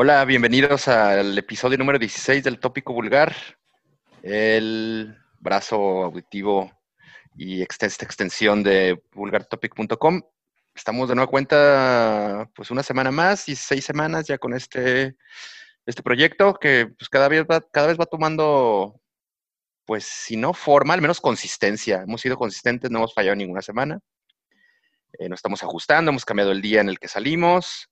Hola, bienvenidos al episodio número 16 del Tópico Vulgar, el brazo auditivo y esta extensión de vulgartopic.com. Estamos de nueva cuenta, pues una semana más y seis semanas ya con este, este proyecto que pues cada vez va, cada vez va tomando, pues si no forma, al menos consistencia. Hemos sido consistentes, no hemos fallado ninguna semana. Eh, nos estamos ajustando, hemos cambiado el día en el que salimos,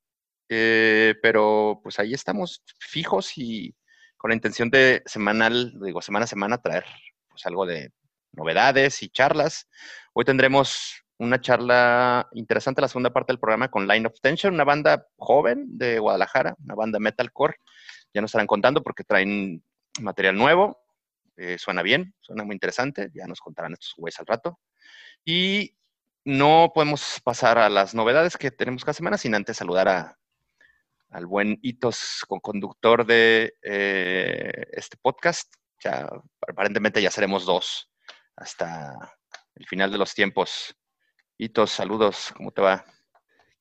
eh, pero pues ahí estamos fijos y con la intención de semanal, digo, semana a semana traer pues algo de novedades y charlas. Hoy tendremos una charla interesante, la segunda parte del programa con Line of Tension, una banda joven de Guadalajara, una banda metalcore. Ya nos estarán contando porque traen material nuevo, eh, suena bien, suena muy interesante, ya nos contarán estos güeyes al rato. Y no podemos pasar a las novedades que tenemos cada semana sin antes saludar a, al buen Hitos, con conductor de eh, este podcast. Ya, aparentemente ya seremos dos hasta el final de los tiempos. Hitos, saludos, ¿cómo te va?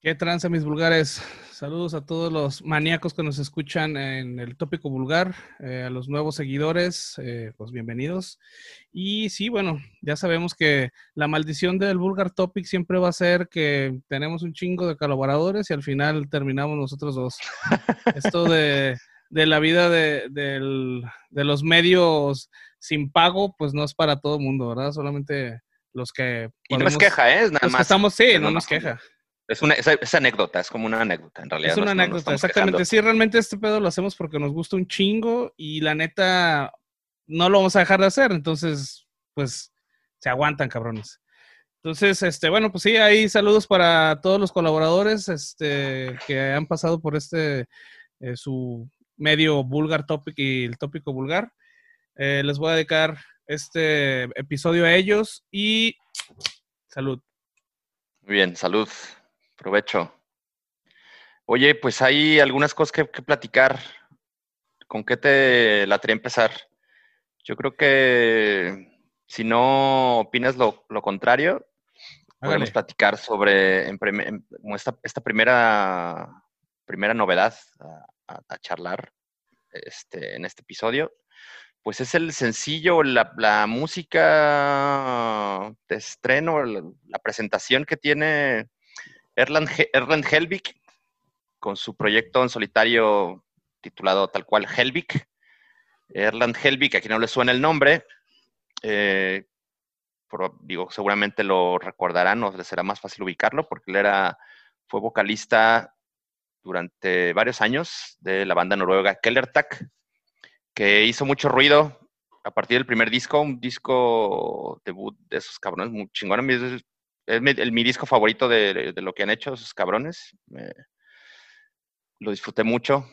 ¿Qué tranza, mis vulgares? Saludos a todos los maníacos que nos escuchan en el tópico vulgar, eh, a los nuevos seguidores, eh, pues bienvenidos. Y sí, bueno, ya sabemos que la maldición del vulgar topic siempre va a ser que tenemos un chingo de colaboradores y al final terminamos nosotros dos. Esto de, la vida de, los medios sin pago, pues no es para todo el mundo, ¿verdad? Solamente los que... y no es queja, ¿eh? Nada más. estamos, sí, no nos queja. Es una anécdota, es como una anécdota en realidad. Es una anécdota, exactamente. Sí, realmente este pedo lo hacemos porque nos gusta un chingo y la neta no lo vamos a dejar de hacer, entonces, pues, se aguantan, cabrones. Entonces, este, bueno, pues sí, ahí saludos para todos los colaboradores este, que han pasado por este, eh, su medio vulgar topic y el tópico vulgar. Eh, les voy a dedicar este episodio a ellos y salud. Muy bien, salud. Provecho. Oye, pues hay algunas cosas que, platicar. ¿Con qué te la empezar? Yo creo que si no opinas lo, contrario, podemos platicar sobre esta, primera, primera novedad a, charlar este, en este episodio. Pues es el sencillo, la, música de estreno, la presentación que tiene Erland, Erland Helvig, con su proyecto en solitario titulado tal cual Helvig. Erland Helvig, a quien no le suena el nombre, eh, digo, seguramente lo recordarán o les será más fácil ubicarlo porque él era, fue vocalista durante varios años de la banda noruega Kellertak, que hizo mucho ruido a partir del primer disco, un disco debut de esos cabrones muy chingón es mi, disco favorito de, lo que han hecho esos cabrones. lo disfruté mucho.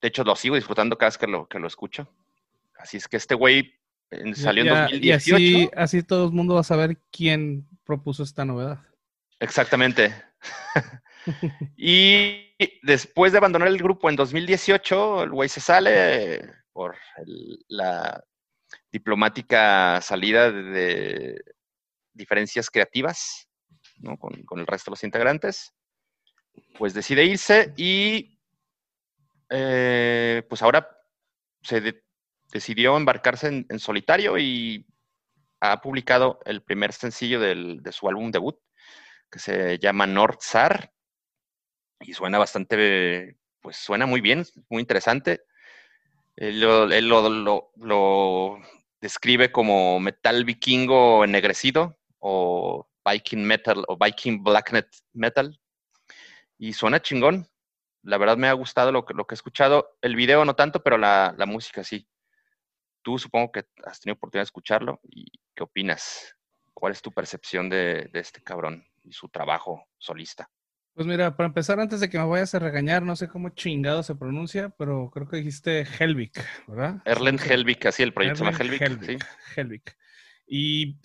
De hecho, lo sigo disfrutando cada vez que lo, que lo escucho. Así es que este güey salió en 2018. Y así, así todo el mundo va a saber quién propuso esta novedad. Exactamente. y después de abandonar el grupo en 2018, el güey se sale por la diplomática salida de diferencias creativas con, el resto de los integrantes, pues decide irse y eh, pues ahora se decidió embarcarse en, solitario y ha publicado el primer sencillo de su álbum debut, que se llama Northsar, y suena bastante, pues suena muy bien, muy interesante. Él, lo, lo, describe como metal vikingo ennegrecido o Viking Metal o Viking Blacknet Metal. Y suena chingón. La verdad me ha gustado lo que, lo que he escuchado. El video no tanto, pero la, música sí. Tú supongo que has tenido oportunidad de escucharlo. ¿Y qué opinas? ¿Cuál es tu percepción de, este cabrón y su trabajo solista? Pues mira, para empezar, antes de que me vayas a regañar, no sé cómo chingado se pronuncia, pero creo que dijiste Helvik, ¿verdad? Erlen Helvik, así el proyecto se llama Helvik. Helvik. Y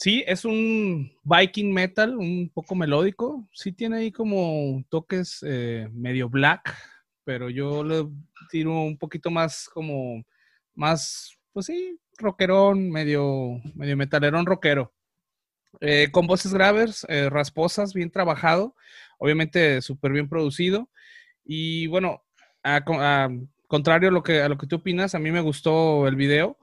Sí, es un Viking metal, un poco melódico. Sí tiene ahí como toques eh, medio black, pero yo le tiro un poquito más como, más, pues sí, rockerón, medio, medio metalerón rockero. Eh, con voces graves, eh, rasposas, bien trabajado, obviamente súper bien producido. Y bueno, contrario a lo, que, a lo que tú opinas, a mí me gustó el video.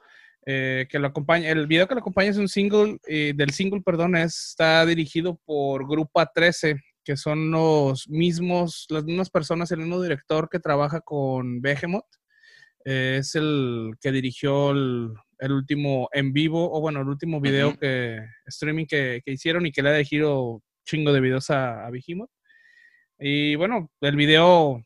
Eh, que lo acompaña, el video que lo acompaña es un single, eh, del single, perdón, está dirigido por Grupa 13, que son los mismos, las mismas personas, el mismo director que trabaja con Behemoth. Eh, es el que dirigió el, último en vivo, o bueno, el último video que, streaming que, hicieron y que le ha dirigido chingo de videos a, a Behemoth. Y bueno, el video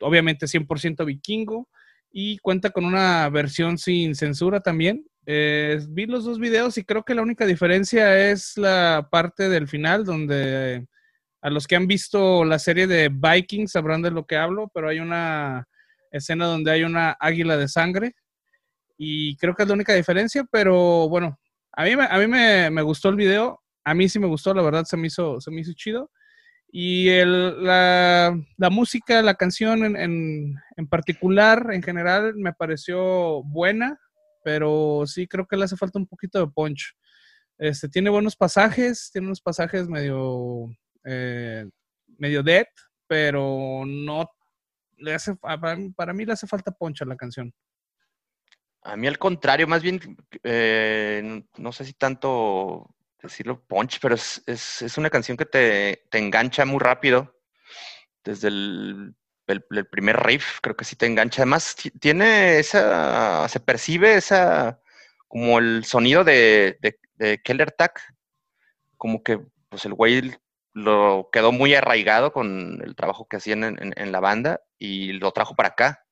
obviamente 100% vikingo y cuenta con una versión sin censura también. Eh, vi los dos videos y creo que la única diferencia es la parte del final donde a los que han visto la serie de Vikings sabrán de lo que hablo, pero hay una escena donde hay una águila de sangre y creo que es la única diferencia, pero bueno, a mí, a mí me, me gustó el video, a mí sí me gustó, la verdad se me hizo, se me hizo chido. Y el, la, la, música, la canción en, en, en, particular, en general, me pareció buena, pero sí creo que le hace falta un poquito de punch. Este, tiene buenos pasajes, tiene unos pasajes medio, eh, medio dead, pero no le hace, para, para, mí le hace falta punch a la canción. A mí al contrario, más bien, eh, no sé si tanto decirlo punch, pero es, es, es una canción que te, te, engancha muy rápido. Desde el, el, primer riff, creo que sí te engancha. Además, tiene esa, se percibe esa, como el sonido de, de, Keller Tack, como que pues el güey lo quedó muy arraigado con el trabajo que hacían en, en, en la banda y lo trajo para acá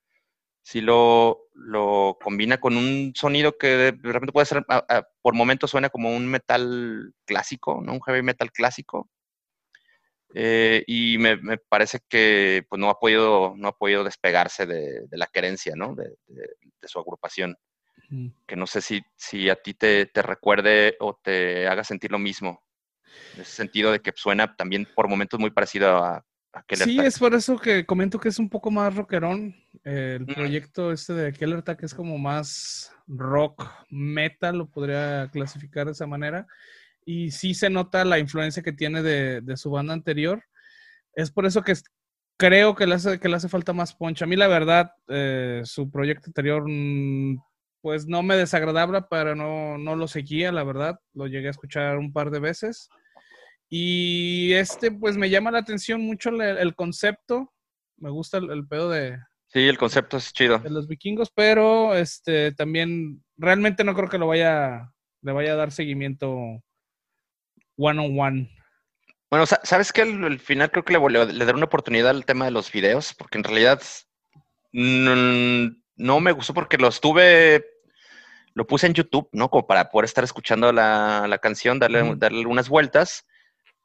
si lo, lo, combina con un sonido que de repente puede ser, por momentos suena como un metal clásico, ¿no? Un heavy metal clásico. Eh, y me, me, parece que pues, no, ha podido, no ha podido despegarse de, de la querencia, ¿no? De, de su agrupación. Que no sé si, si a ti te, te, recuerde o te haga sentir lo mismo. En ese sentido de que suena también por momentos muy parecido a, sí, es por eso que comento que es un poco más rockerón. el proyecto este de Keller Tag es como más rock metal, lo podría clasificar de esa manera. Y sí se nota la influencia que tiene de, su banda anterior. Es por eso que creo que le hace, que le hace falta más punch. A mí, la verdad, eh, su proyecto anterior, mm, pues no me desagradaba, pero no, no lo seguía, la verdad. Lo llegué a escuchar un par de veces. Y este, pues me llama la atención mucho el, concepto. Me gusta el, pedo de. Sí, el concepto es chido. De los vikingos, pero este también realmente no creo que lo vaya, le vaya a dar seguimiento one on one. Bueno, sabes que al, final creo que le, le, daré una oportunidad al tema de los videos, porque en realidad no, me gustó porque lo estuve, lo puse en YouTube, ¿no? Como para poder estar escuchando la, la canción, darle, darle unas vueltas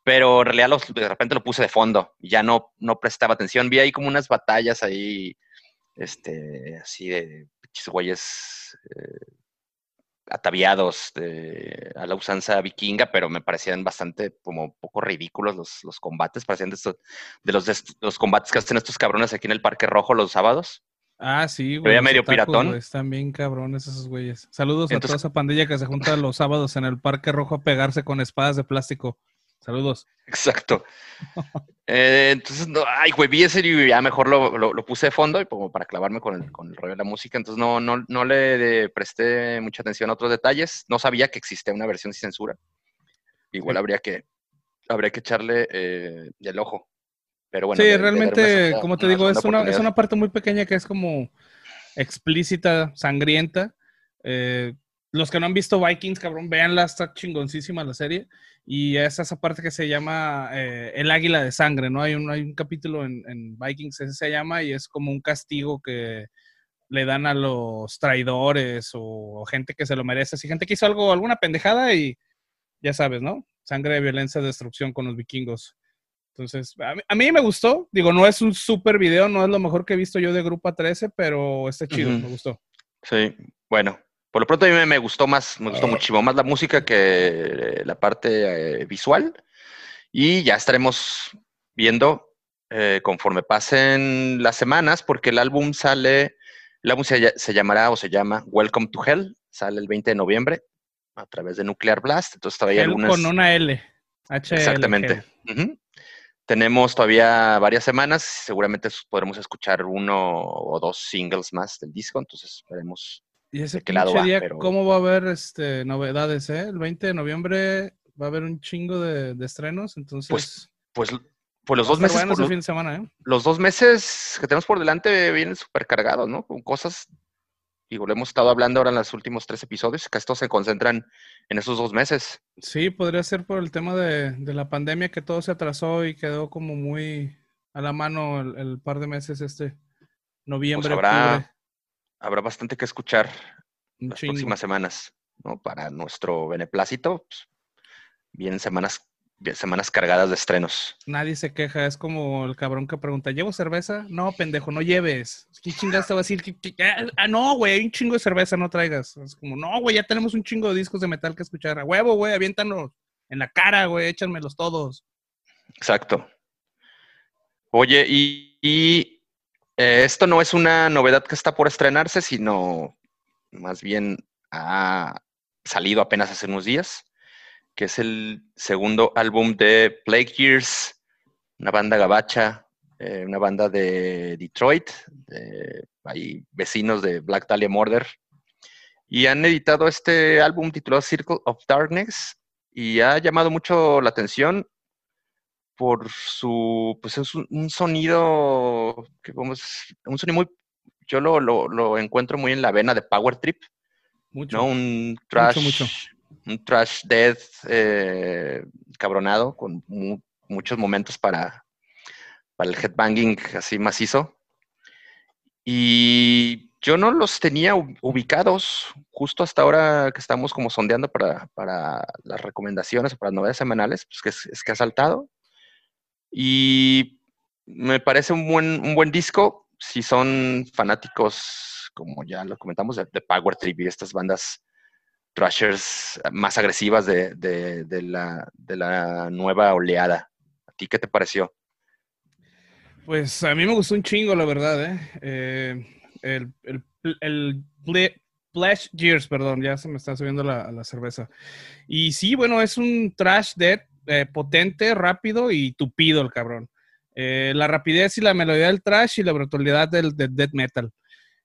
pero en realidad de repente lo puse de fondo y ya no, no prestaba atención. Vi ahí como unas batallas ahí, este, así de güeyes eh, ataviados de, a la usanza vikinga, pero me parecían bastante como poco ridículos los, los combates, parecían de, estos, de, los, de los combates que hacen estos cabrones aquí en el Parque Rojo los sábados. Ah, sí, güey. Veía medio piratón. están bien cabrones esos güeyes. Saludos a toda esa pandilla que se junta los sábados en el Parque Rojo a pegarse con espadas de plástico. Saludos. Exacto. Eh, entonces, no, ay, güey, vi ese y ya mejor lo, lo, puse de fondo y como para clavarme con el, con el rollo de la música. Entonces, no, no, no le presté mucha atención a otros detalles. No sabía que existía una versión sin censura. Igual habría que habría que echarle eh, el ojo. Pero bueno. Sí, realmente, como te digo, es una, es una parte muy pequeña que es como explícita, sangrienta. Eh, los que no han visto Vikings, cabrón, véanla, está chingoncísima la serie. Y es esa parte que se llama eh, El Águila de Sangre, ¿no? Hay un, hay un capítulo en, en, Vikings, ese se llama, y es como un castigo que le dan a los traidores o gente que se lo merece. Así, gente que hizo algo, alguna pendejada y ya sabes, ¿no? Sangre, violencia, destrucción con los vikingos. Entonces, a mí, me gustó. Digo, no es un super video, no es lo mejor que he visto yo de Grupo 13, pero está chido, me gustó. Sí, bueno, por lo pronto a mí me gustó más, me gustó muchísimo más la música que la parte eh, visual. Y ya estaremos viendo eh, conforme pasen las semanas, porque el álbum sale, el álbum se, llamará o se llama Welcome to Hell, sale el 20 de noviembre a través de Nuclear Blast. Entonces todavía Hell con una L. H Exactamente. tenemos todavía varias semanas, seguramente podremos escuchar uno o dos singles más del disco, entonces veremos ¿Y ese qué lado va, cómo va a haber este, novedades? Eh? El 20 de noviembre va a haber un chingo de, estrenos, entonces... Pues, pues, pues los dos meses... Por, fin de semana, ¿eh? Los dos meses que tenemos por delante vienen súper cargados, ¿no? Con cosas y lo hemos estado hablando ahora en los últimos tres episodios, que estos se concentran en esos dos meses. Sí, podría ser por el tema de, la pandemia que todo se atrasó y quedó como muy a la mano el, par de meses este noviembre. Pues habrá, habrá bastante que escuchar en las próximas semanas, ¿no? Para nuestro beneplácito, pues, vienen semanas semanas cargadas de estrenos. Nadie se queja, es como el cabrón que pregunta, ¿llevo cerveza? No, pendejo, no lleves. ¿Qué chingas te va a decir? Ah, no, güey, hay un chingo de cerveza, no traigas. Es como, no, güey, ya tenemos un chingo de discos de metal que escuchar. A huevo, güey, aviéntanos en la cara, güey, échanmelos todos. Exacto. Oye, y, eh, esto no es una novedad que está por estrenarse, sino más bien ha salido apenas hace unos días que es el segundo álbum de Plague Years, una banda gabacha, eh, una banda de Detroit, hay vecinos de Black Dahlia Murder, y han editado este álbum titulado Circle of Darkness y ha llamado mucho la atención por su, pues es un, sonido que vamos, un sonido muy, yo lo, lo, encuentro muy en la vena de Power Trip, mucho, ¿no? Un trash, mucho un trash death eh, cabronado, con muchos momentos para, para el headbanging así macizo. Y yo no los tenía ubicados justo hasta ahora que estamos como sondeando para, para las recomendaciones o para las novedades semanales, pues que es, que ha saltado. Y me parece un buen, un buen disco si son fanáticos, como ya lo comentamos, de, de Power Trip y estas bandas thrashers más agresivas de, la, nueva oleada. ¿A ti qué te pareció? Pues a mí me gustó un chingo, la verdad, ¿eh? eh el, el, Flash Gears, perdón, ya se me está subiendo la, la cerveza. Y sí, bueno, es un trash dead eh, potente, rápido y tupido el cabrón. Eh, la rapidez y la melodía del trash y la brutalidad del, death metal.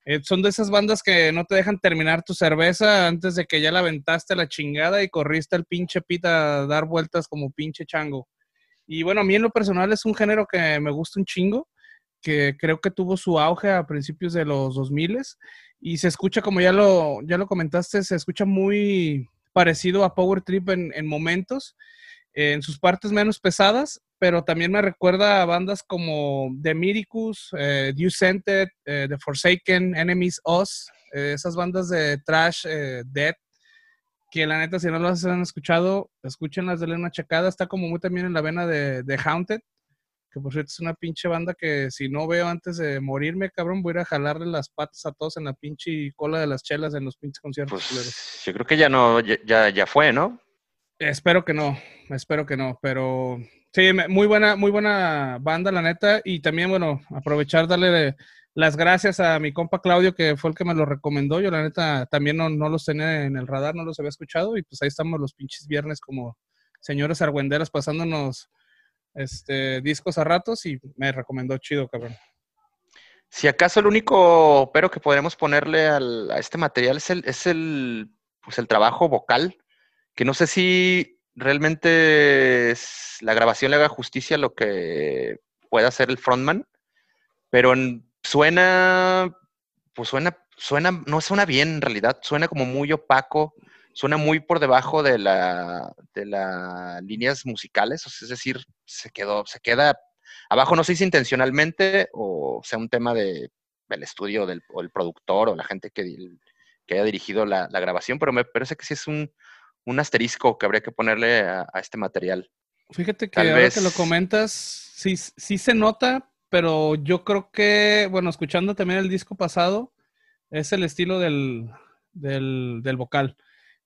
Eh, son de esas bandas que no te dejan terminar tu cerveza antes de que ya la aventaste la chingada y corriste el pinche pita a dar vueltas como pinche chango. Y bueno, a mí en lo personal es un género que me gusta un chingo, que creo que tuvo su auge a principios de los 2000 y se escucha, como ya lo, ya lo comentaste, se escucha muy parecido a Power Trip en momentos, en sus partes menos pesadas, pero también me recuerda a bandas como The Miricus, eh, Scented, eh, The Forsaken, Enemies Us, eh, esas bandas de trash, eh, dead, que la neta, si no las han escuchado, escúchenlas, denle una checada. Está como muy también en la vena de, de Haunted, que por cierto es una pinche banda que si no veo antes de morirme, cabrón, voy a ir a jalarle las patas a todos en la pinche cola de las chelas en los pinches conciertos. Pues, yo creo que ya no, ya, ya fue, ¿no? Espero que no, espero que no, pero Sí, muy buena, muy buena banda, la neta. Y también, bueno, aprovechar, darle las gracias a mi compa Claudio, que fue el que me lo recomendó. Yo, la neta, también no, los tenía en el radar, no los había escuchado. Y pues ahí estamos los pinches viernes como señores argüenderas pasándonos este, discos a ratos y me recomendó chido, cabrón. Si acaso el único pero que podremos ponerle al, a este material es el, es el, pues el trabajo vocal, que no sé si realmente la grabación le haga justicia a lo que pueda hacer el frontman, pero suena, pues suena, suena, no suena bien en realidad, suena como muy opaco, suena muy por debajo de la, de las líneas musicales, es decir, se quedó, se queda abajo, no sé si intencionalmente o sea un tema de, del estudio del, o el productor o la gente que, que haya dirigido la grabación, pero me parece que sí es un, un asterisco que habría que ponerle a, este material. Fíjate que ahora que lo comentas, sí, sí se nota, pero yo creo que, bueno, escuchando también el disco pasado, es el estilo del, del, vocal.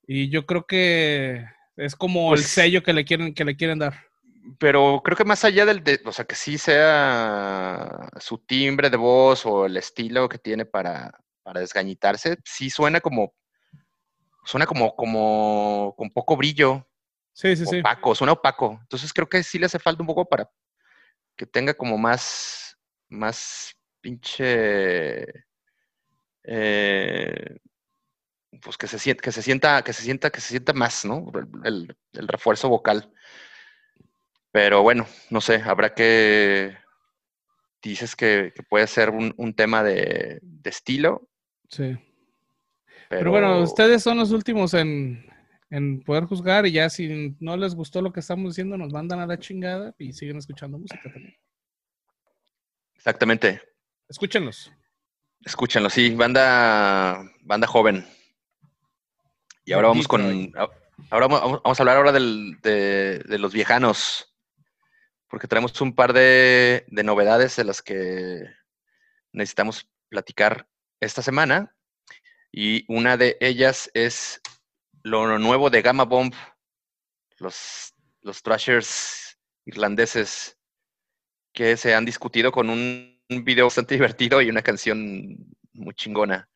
Y yo creo que es como el pues sello que le quieren, que le quieren dar. Pero creo que más allá del, de, o sea, que sí sea su timbre de voz o el estilo que tiene para, para desgañitarse, sí suena como suena como, como con poco brillo. Sí, sí, opaco, suena opaco. Entonces creo que sí le hace falta un poco para, que tenga como más, más pinche, eh, pues que se, sienta, que se sienta, que se sienta, que se sienta más, ¿no? El, refuerzo vocal. Pero bueno, no sé, habrá que, dices que, puede ser un, tema de, estilo. Sí. Pero, bueno, ustedes son los últimos en, en poder juzgar y ya si no les gustó lo que estamos diciendo, nos mandan a la chingada y siguen escuchando música también. Exactamente. Escúchenlos. Escúchenlos, sí, banda, banda joven. Y ahora vamos con. Ahora vamos a hablar ahora de, los viejanos. Porque tenemos un par de, de novedades de las que necesitamos platicar esta semana. Y una de ellas es lo nuevo de Gamma Bomb, los, los thrashers irlandeses que se han discutido con un, video bastante divertido y una canción muy chingona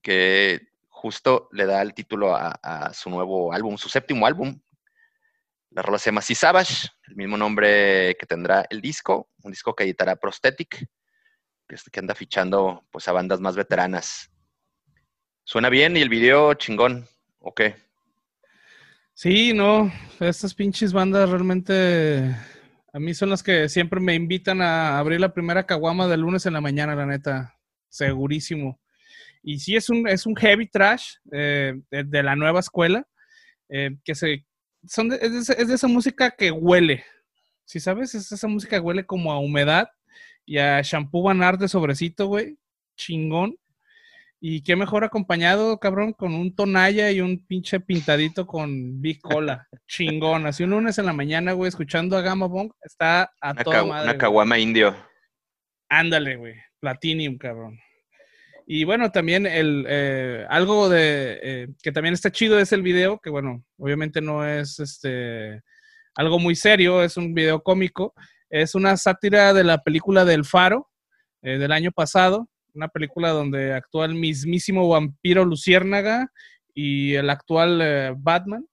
que justo le da el título a, su nuevo álbum, su séptimo álbum. La rola se llama Sea Savage, el mismo nombre que tendrá el disco, un disco que editará Prosthetic, que anda fichando pues a bandas más veteranas. Suena bien y el video chingón. Ok. Sí, no, estas pinches bandas realmente a mí son las que siempre me invitan a abrir la primera caguama del lunes en la mañana, la neta, segurísimo. Y sí es un, es un heavy trash eh, de, la nueva escuela, eh, que se, son es, de, esa música que huele, si sabes, es esa música que huele como a humedad y a shampoo banar de sobrecito, güey, chingón. Y qué mejor acompañado, cabrón, con un tonalla y un pinche pintadito con Big Cola. Chingón. Así un lunes en la mañana, güey, escuchando a Gamma Bong, está a una toda madre. Una caguama indio. Ándale, güey. Platinum, cabrón. Y bueno, también el eh, algo de eh, que también está chido es el video, que bueno, obviamente no es este algo muy serio, es un video cómico. Es una sátira de la película del Faro eh, del año pasado una película donde actúa el mismísimo vampiro Luciérnaga y el actual eh, Batman,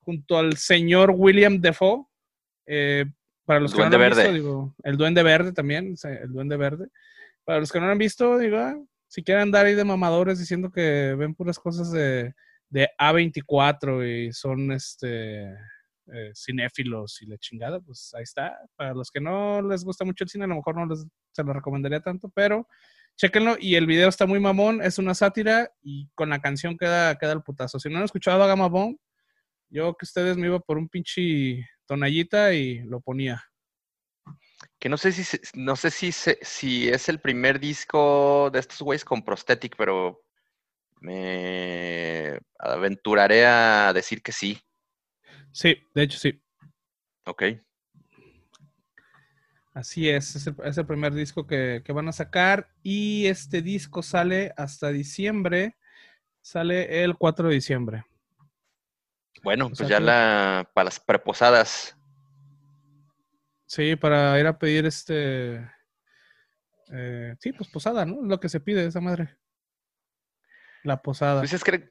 junto al señor William Defoe. Eh, para los que no lo han visto, digo, el Duende Verde también, el Duende Verde. Para los que no lo han visto, digo, ah, si quieren andar ahí de mamadores diciendo que ven puras cosas de, de A24 y son este eh, cinéfilos y la chingada, pues ahí está. Para los que no les gusta mucho el cine, a lo mejor no les, se lo recomendaría tanto, pero Chéquenlo y el video está muy mamón, es una sátira y con la canción queda, queda el putazo. Si no han escuchado a Gama Bomb, yo que ustedes me iba por un pinche tonallita y lo ponía. Que no sé si no sé si, si es el primer disco de estos güeyes con prosthetic, pero me aventuraré a decir que sí. Sí, de hecho sí. Ok. Así es, es el, primer disco que, van a sacar y este disco sale hasta diciembre, sale el 4 de diciembre. Bueno, pues ya la, para las preposadas. Sí, para ir a pedir este... Eh, sí, pues posada, ¿no? Lo que se pide esa madre. La posada. Pues es que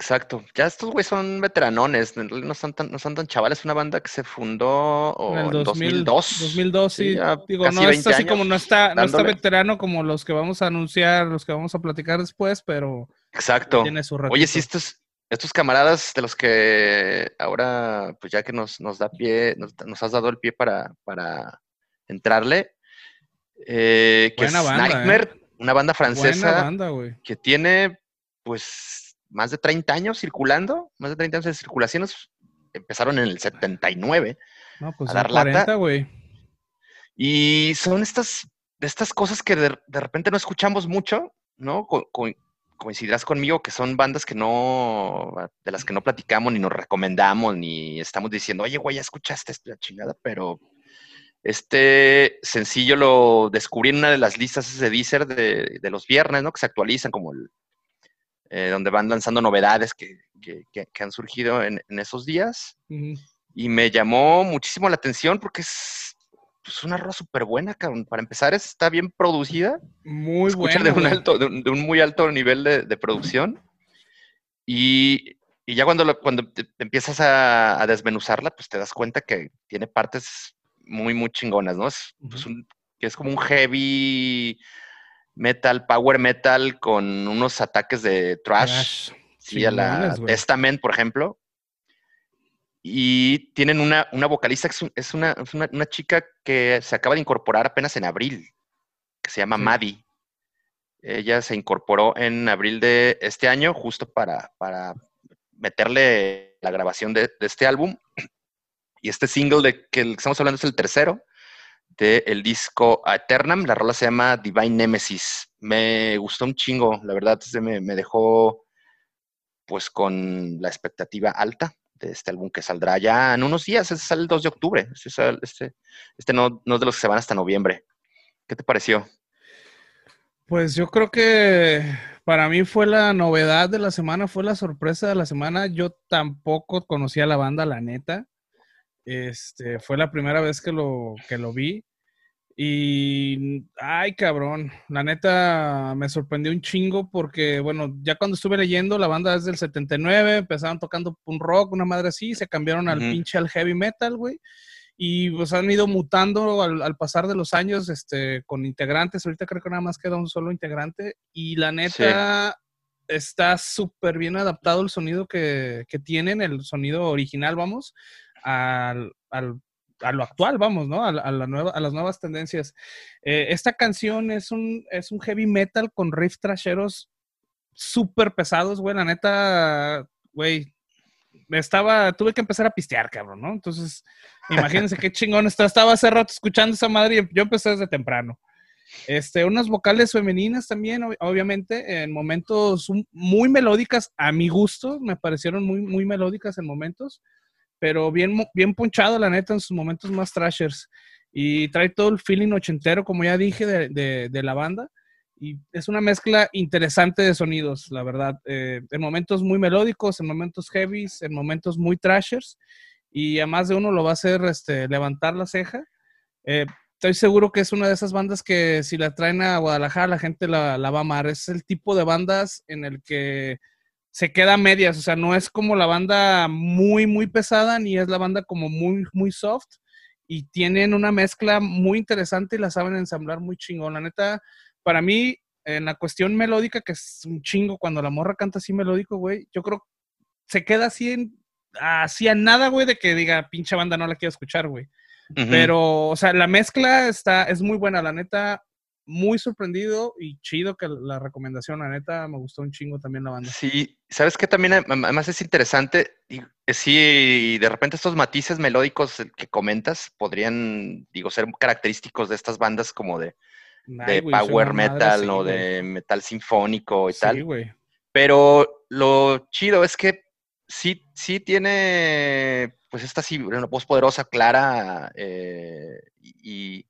Exacto. Ya estos güeyes son veteranones, no son tan, no son tan chavales. Una banda que se fundó en el 2002. 2002, sí. Digo, no es así como no está, no está veterano como los que vamos a anunciar, los que vamos a platicar después, pero Exacto. Tiene su Oye, sí, estos, estos camaradas de los que ahora, pues ya que nos, nos da pie, nos, has dado el pie para, para entrarle, eh, que es Nightmare, ¿eh? una banda francesa que tiene, pues más de 30 años circulando, más de 30 años de circulaciones, empezaron en el 79 no, pues a dar 40, güey. Y son estas, estas cosas que de, repente no escuchamos mucho, ¿no? coincidirás conmigo que son bandas que no, de las que no platicamos, ni nos recomendamos, ni estamos diciendo, oye, güey, ya escuchaste esta chingada, pero este sencillo lo descubrí en una de las listas de Deezer de, de los viernes, ¿no? Que se actualizan como el eh, donde van lanzando novedades que, han surgido en, esos días. Y me llamó muchísimo la atención porque es pues, una rola súper buena, Para empezar, está bien producida. Muy buena. De un, alto, de, un, muy alto nivel de, producción. Y, ya cuando, cuando te, empiezas a, desmenuzarla, pues te das cuenta que tiene partes muy, muy chingonas, ¿no? Es, pues, un, que es como un heavy metal, power metal con unos ataques de trash. Sí, a la Testament, por ejemplo. Y tienen una, una vocalista es, una, una, chica que se acaba de incorporar apenas en abril, que se llama Maddie. Ella se incorporó en abril de este año, justo para, para meterle la grabación de, este álbum. Y este single de que estamos hablando es el tercero del disco Eternam. La rola se llama Divine Nemesis. Me gustó un chingo, la verdad, me, me dejó pues con la expectativa alta de este álbum que saldrá ya en unos días, es el 2 de octubre. Este, este, este no, no es de los que se van hasta noviembre. ¿Qué te pareció? Pues yo creo que para mí fue la novedad de la semana, fue la sorpresa de la semana. Yo tampoco conocía la banda, la neta. Este, fue la primera vez que lo, que lo vi. Y, ay, cabrón, la neta me sorprendió un chingo porque, bueno, ya cuando estuve leyendo, la banda es del 79, empezaron tocando un rock, una madre así, se cambiaron al pinche al heavy metal, güey. Y pues han ido mutando al, pasar de los años este, con integrantes. Ahorita creo que nada más queda un solo integrante. Y la neta está súper bien adaptado el sonido que, tienen, el sonido original, vamos, al, a lo actual, vamos, ¿no? A, las nuevas tendencias. Eh, esta canción es un, es un heavy metal con riff trasheros súper pesados, güey. La neta, güey, estaba, tuve que empezar a pistear, cabrón, ¿no? Entonces, imagínense qué chingón estaba. Estaba hace rato escuchando esa madre y yo empecé desde temprano. Este, unas vocales femeninas también, obviamente, en momentos muy melódicas, a mi gusto, me parecieron muy, muy melódicas en momentos, pero bien, bien punchado, la neta, en sus momentos más trashers. Y trae todo el feeling ochentero, como ya dije, de, de la banda y es una mezcla interesante de sonidos, la verdad. Eh, en momentos muy melódicos, en momentos heavies, en momentos muy trashers, y a más de uno lo va a hacer este, levantar la ceja. Eh, estoy seguro que es una de esas bandas que si la traen a Guadalajara la gente la, va a amar. Es el tipo de bandas en el que se queda a medias, o sea, no es como la banda muy, muy pesada, ni es la banda como muy, muy soft, y tienen una mezcla muy interesante y la saben ensamblar muy chingón. La neta, para mí, en la cuestión melódica, que es un chingo cuando la morra canta así melódico, güey, yo creo se queda así en, así a nada, güey, de que diga, pinche banda, no la quiero escuchar, güey. Pero, o sea, la mezcla está, es muy buena, la neta, muy sorprendido y chido que la recomendación, la neta, me gustó un chingo también la banda. Sí, sabes que también además es interesante, y eh, sí, de repente estos matices melódicos que comentas podrían, digo, ser característicos de estas bandas como de, de power metal o de metal sinfónico y sí, tal. Güey. Pero lo chido es que sí, sí tiene, pues esta sí, una voz poderosa, clara eh, y,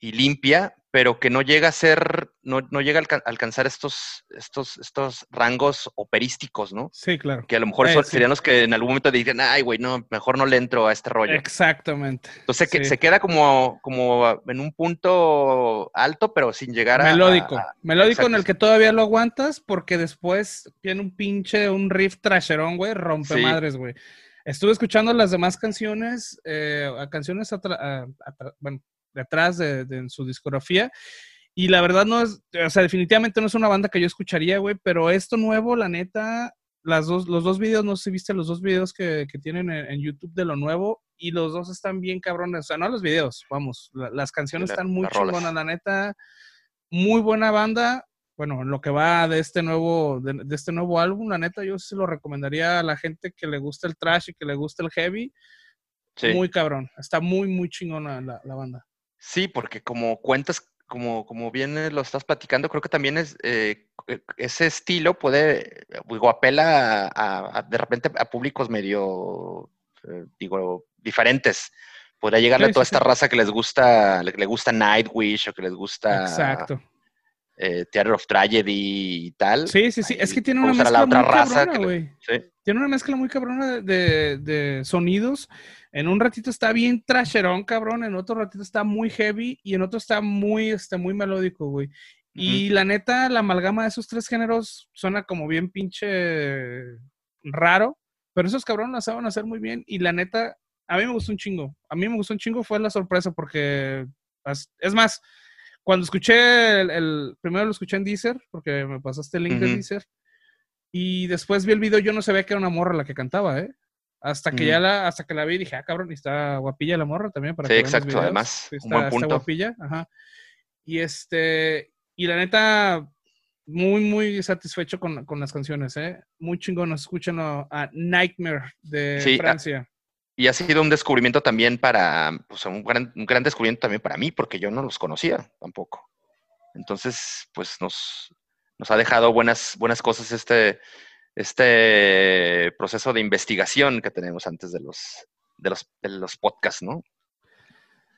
y, limpia, pero que no llega a ser, no, no llega a alcanzar estos, estos, estos rangos operísticos, ¿no? Sí, claro. Que a lo mejor eh, serían los que en algún momento dirían, ay, güey, no, mejor no le entro a este rollo. Exactamente. Entonces que, se queda como, como en un punto alto, pero sin llegar a... Melódico. Melódico en el que todavía lo aguantas porque después tiene un pinche, un riff trasherón, güey, rompe madres, güey. Estuve escuchando las demás canciones, eh, canciones, bueno, detrás de, de su discografía. Y la verdad no es, o sea, definitivamente no es una banda que yo escucharía, güey, pero esto nuevo, la neta, las dos, los dos videos, no sé si viste los dos videos que, que tienen en, YouTube de lo nuevo, y los dos están bien cabrones, o sea, no los videos, vamos, las canciones están muy chingonas, la neta, muy buena banda, bueno, lo que va de este nuevo, de, este nuevo álbum, la neta, yo se lo recomendaría a la gente que le gusta el trash y que le gusta el heavy, muy cabrón, está muy, muy chingona la, la banda. Sí, porque como cuentas, como, como bien lo estás platicando, creo que también es eh, e, ese estilo puede, digo, apela a, de repente a públicos medio, eh, digo, diferentes. Podría llegarle a toda esta raza que les gusta, le, gusta Nightwish o que les gusta Exacto. Eh, Theater of Tragedy y tal. Sí, sí, sí. Es que tiene una mezcla muy cabrona, güey. Tiene una mezcla muy cabrona de, de sonidos en un ratito está bien trasherón, cabrón, en otro ratito está muy heavy y en otro está muy, este, muy melódico, güey. Y la neta, la amalgama de esos tres géneros suena como bien pinche raro, pero esos cabrones la saben hacer muy bien y la neta, a mí me gustó un chingo. A mí me gustó un chingo, fue la sorpresa porque, es más, cuando escuché el, primero lo escuché en Deezer, porque me pasaste el link de Deezer, y después vi el video, yo no sabía que era una morra la que cantaba, ¿eh? Hasta que ya la, hasta que la vi, dije, ah, cabrón, y está guapilla la morra también para Sí, exacto, además. está, un buen punto. Está guapilla, ajá. Y este, y la neta, muy, muy satisfecho con, con las canciones, ¿eh? Muy chingón, nos escuchan a, Nightmare de Francia. Y ha sido un descubrimiento también para, pues un gran, un gran descubrimiento también para mí, porque yo no los conocía tampoco. Entonces, pues nos, nos ha dejado buenas, buenas cosas este, este proceso de investigación que tenemos antes de los, de los, de los podcasts, ¿no?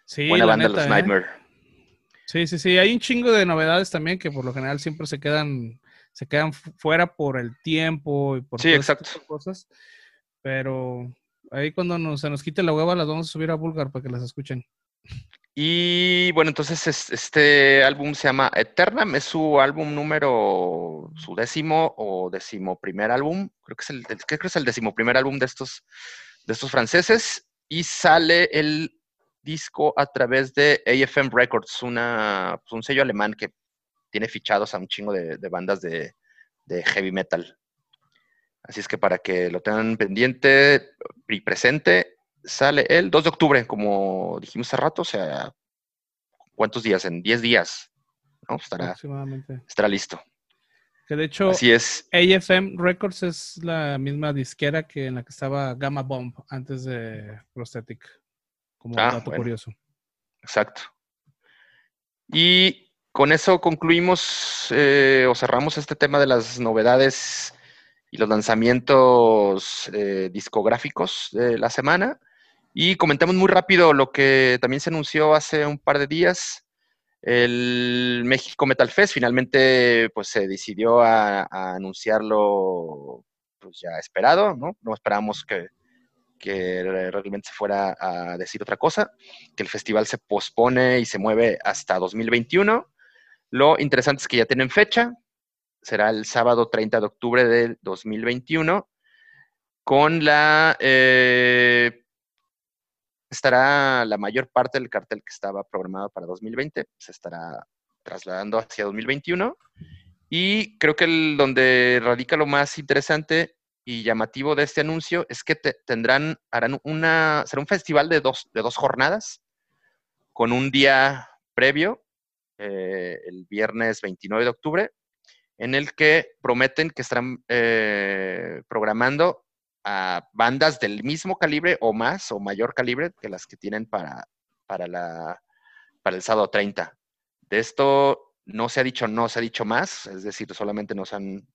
Sí, Buena banda los ¿eh? Nightmare. Sí, sí, sí. Hay un chingo de novedades también que por lo general siempre se quedan, se quedan fuera por el tiempo y por sí, exacto. cosas. Pero ahí cuando se nos quite la hueva las vamos a subir a Vulgar para que las escuchen. Y bueno, entonces este álbum se llama Eternam, es su álbum número, su décimo o décimo primer álbum, creo que es el, creo que es el décimo primer álbum de estos, de estos franceses, y sale el disco a través de AFM Records, una, pues, un sello alemán que tiene fichados a un chingo de, bandas de, heavy metal. Así es que para que lo tengan pendiente y presente, sale el 2 de octubre, como dijimos hace rato, o sea, ¿cuántos días? En 10 días, ¿no? Estará, estará listo. Que de hecho, Así es. AFM Records es la misma disquera que en la que estaba Gamma Bomb antes de Prosthetic, como un ah, dato curioso. Exacto. Y con eso concluimos eh, o cerramos este tema de las novedades y los lanzamientos eh, discográficos de la semana. Y comentamos muy rápido lo que también se anunció hace un par de días. El México Metal Fest finalmente pues se decidió a, anunciarlo pues ya esperado, ¿no? No esperábamos que, que realmente se fuera a decir otra cosa, que el festival se pospone y se mueve hasta 2021. Lo interesante es que ya tienen fecha, será el sábado 30 de octubre del 2021, con la eh, estará la mayor parte del cartel que estaba programado para 2020, se estará trasladando hacia 2021. Y creo que el, donde radica lo más interesante y llamativo de este anuncio es que tendrán, harán una, será un festival de dos, de dos jornadas, con un día previo, eh, el viernes 29 de octubre, en el que prometen que estarán eh, programando a bandas del mismo calibre o más o mayor calibre que las que tienen para, para, la, para el sábado 30. De esto no se ha dicho, no se ha dicho más, es decir, solamente nos han,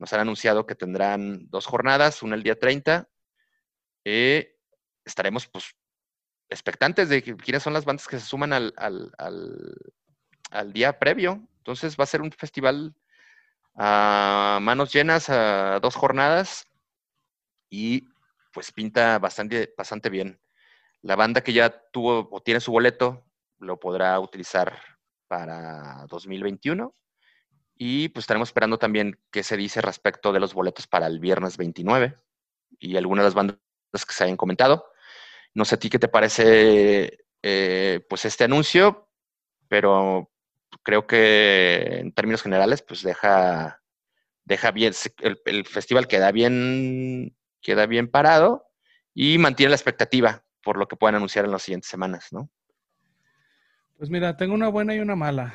nos han anunciado que tendrán dos jornadas, una el día 30. Eh, estaremos pues expectantes de quiénes son las bandas que se suman al, al, al, día previo. Entonces va a ser un festival a manos llenas, a dos jornadas y pues pinta bastante, bastante bien. La banda que ya tuvo o tiene su boleto lo podrá utilizar para 2021 y pues estaremos esperando también qué se dice respecto de los boletos para el viernes 29 y algunas de las bandas que se hayan comentado. No sé a ti qué te parece eh, pues este anuncio, pero creo que en términos generales pues deja, deja bien, el, festival queda bien queda bien parado y mantiene la expectativa por lo que puedan anunciar en las siguientes semanas, ¿no? Pues mira, tengo una buena y una mala.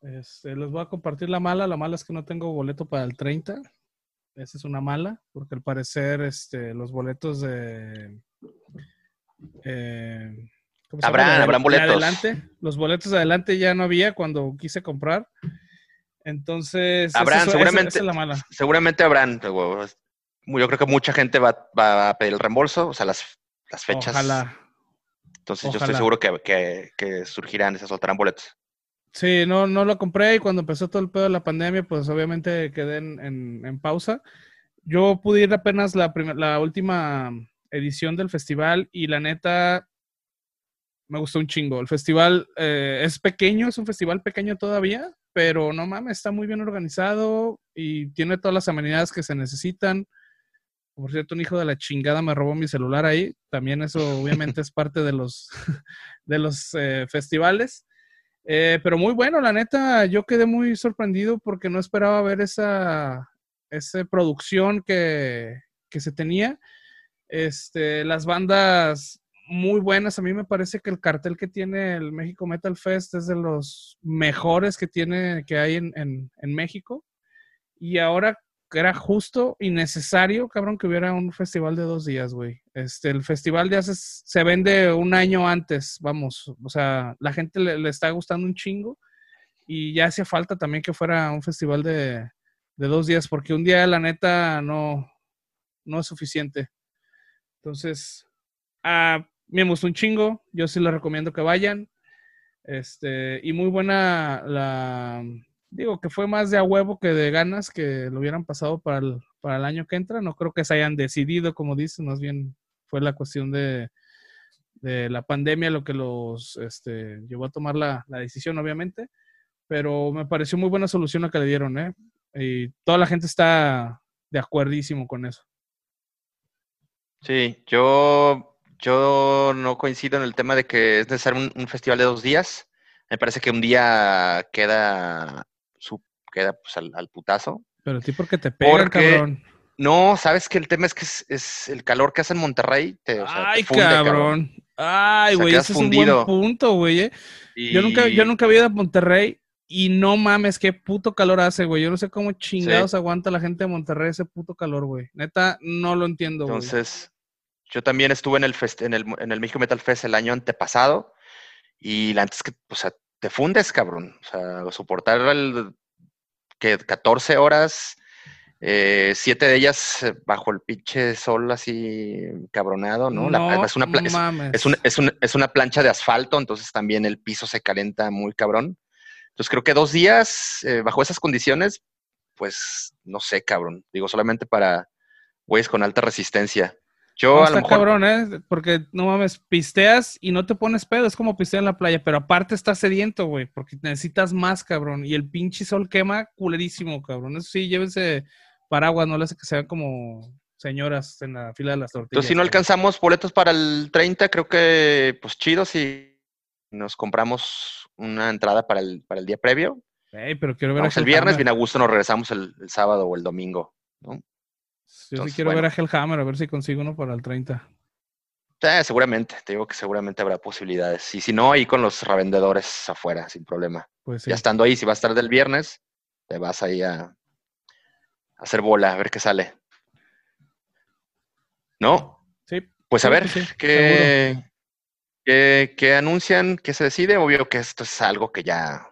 Este, les voy a compartir la mala. La mala es que no tengo boleto para el 30. Esa es una mala, porque al parecer este, los boletos de... Eh, habrán, boletos. adelante, los boletos de adelante ya no había cuando quise comprar. Entonces, habrán, seguramente, la mala. seguramente habrán yo creo que mucha gente va, a pedir el reembolso, o sea, las, las fechas. Ojalá. Entonces yo estoy seguro que, que, surgirán esas otras boletos. Sí, no, no lo compré y cuando empezó todo el pedo de la pandemia, pues obviamente quedé en, en, pausa. Yo pude ir apenas la, la última edición del festival y la neta me gustó un chingo. El festival eh, es pequeño, es un festival pequeño todavía, pero no mames, está muy bien organizado y tiene todas las amenidades que se necesitan. Por cierto, un hijo de la chingada me robó mi celular ahí. También eso obviamente es parte de los, de los eh, festivales. Eh, pero muy bueno, la neta, yo quedé muy sorprendido porque no esperaba ver esa, esa producción que, que se tenía. Este, las bandas muy buenas. A mí me parece que el cartel que tiene el México Metal Fest es de los mejores que tiene, que hay en, en, México. Y ahora era justo y necesario, cabrón, que hubiera un festival de dos días, güey. Este, el festival ya se, se vende un año antes, vamos. O sea, la gente le, le, está gustando un chingo. Y ya hacía falta también que fuera un festival de, de dos días, porque un día, la neta, no, no es suficiente. Entonces, ah, me gustó un chingo. Yo sí les recomiendo que vayan. Este, y muy buena la. Digo que fue más de a huevo que de ganas que lo hubieran pasado para el, para el año que entra. No creo que se hayan decidido, como dicen, más bien fue la cuestión de, de la pandemia lo que los este, llevó a tomar la, la, decisión, obviamente. Pero me pareció muy buena solución la que le dieron, ¿eh? Y toda la gente está de acuerdísimo con eso. Sí, yo yo no coincido en el tema de que es necesario un, festival de dos días. Me parece que un día queda, su, queda pues, al, putazo. Pero a ti porque te pega, cabrón. No, sabes que el tema es que es, el calor que hace en Monterrey. Ay, cabrón. Ay, güey, ese es un buen punto, güey. Eh. Yo, nunca, yo nunca había ido a Monterrey y no mames, qué puto calor hace, güey. Yo no sé cómo chingados aguanta la gente de Monterrey ese puto calor, güey. Neta, no lo entiendo, güey. Entonces, yo también estuve en el, en el, en el México Metal Fest el año antepasado y la antes que, o sea, te fundes, cabrón. O sea, soportar el, que 14 horas, eh, siete de ellas eh, bajo el pinche sol así cabronado, ¿no? es, una, es, una plancha de asfalto, entonces también el piso se calienta muy cabrón. Entonces creo que dos días eh, bajo esas condiciones, pues no sé, cabrón. Digo, solamente para güeyes con alta resistencia. Yo a lo mejor... cabrón, ¿eh? Porque no mames, pisteas y no te pones pedo, es como pistear en la playa, pero aparte estás sediento, güey, porque necesitas más, cabrón. Y el pinche sol quema culerísimo, cabrón. Eso sí, llévense paraguas, no le hace que sean como señoras en la fila de las tortillas. Entonces, si no alcanzamos boletos para el 30, creo que, pues chido, si nos compramos una entrada para el, para el día previo. pero quiero ver el viernes, bien a gusto, nos regresamos el, el sábado o el domingo, ¿no? Yo sí quiero ver a Hellhammer, a ver si consigo uno para el 30. seguramente, te digo que seguramente habrá posibilidades. Y si no, ahí con los revendedores afuera, sin problema. Pues Ya estando ahí, si va a estar del viernes, te vas ahí a, hacer bola, a ver qué sale. ¿No? Sí. Pues a ver, ¿qué, qué, anuncian? ¿Qué se decide? Obvio que esto es algo que ya,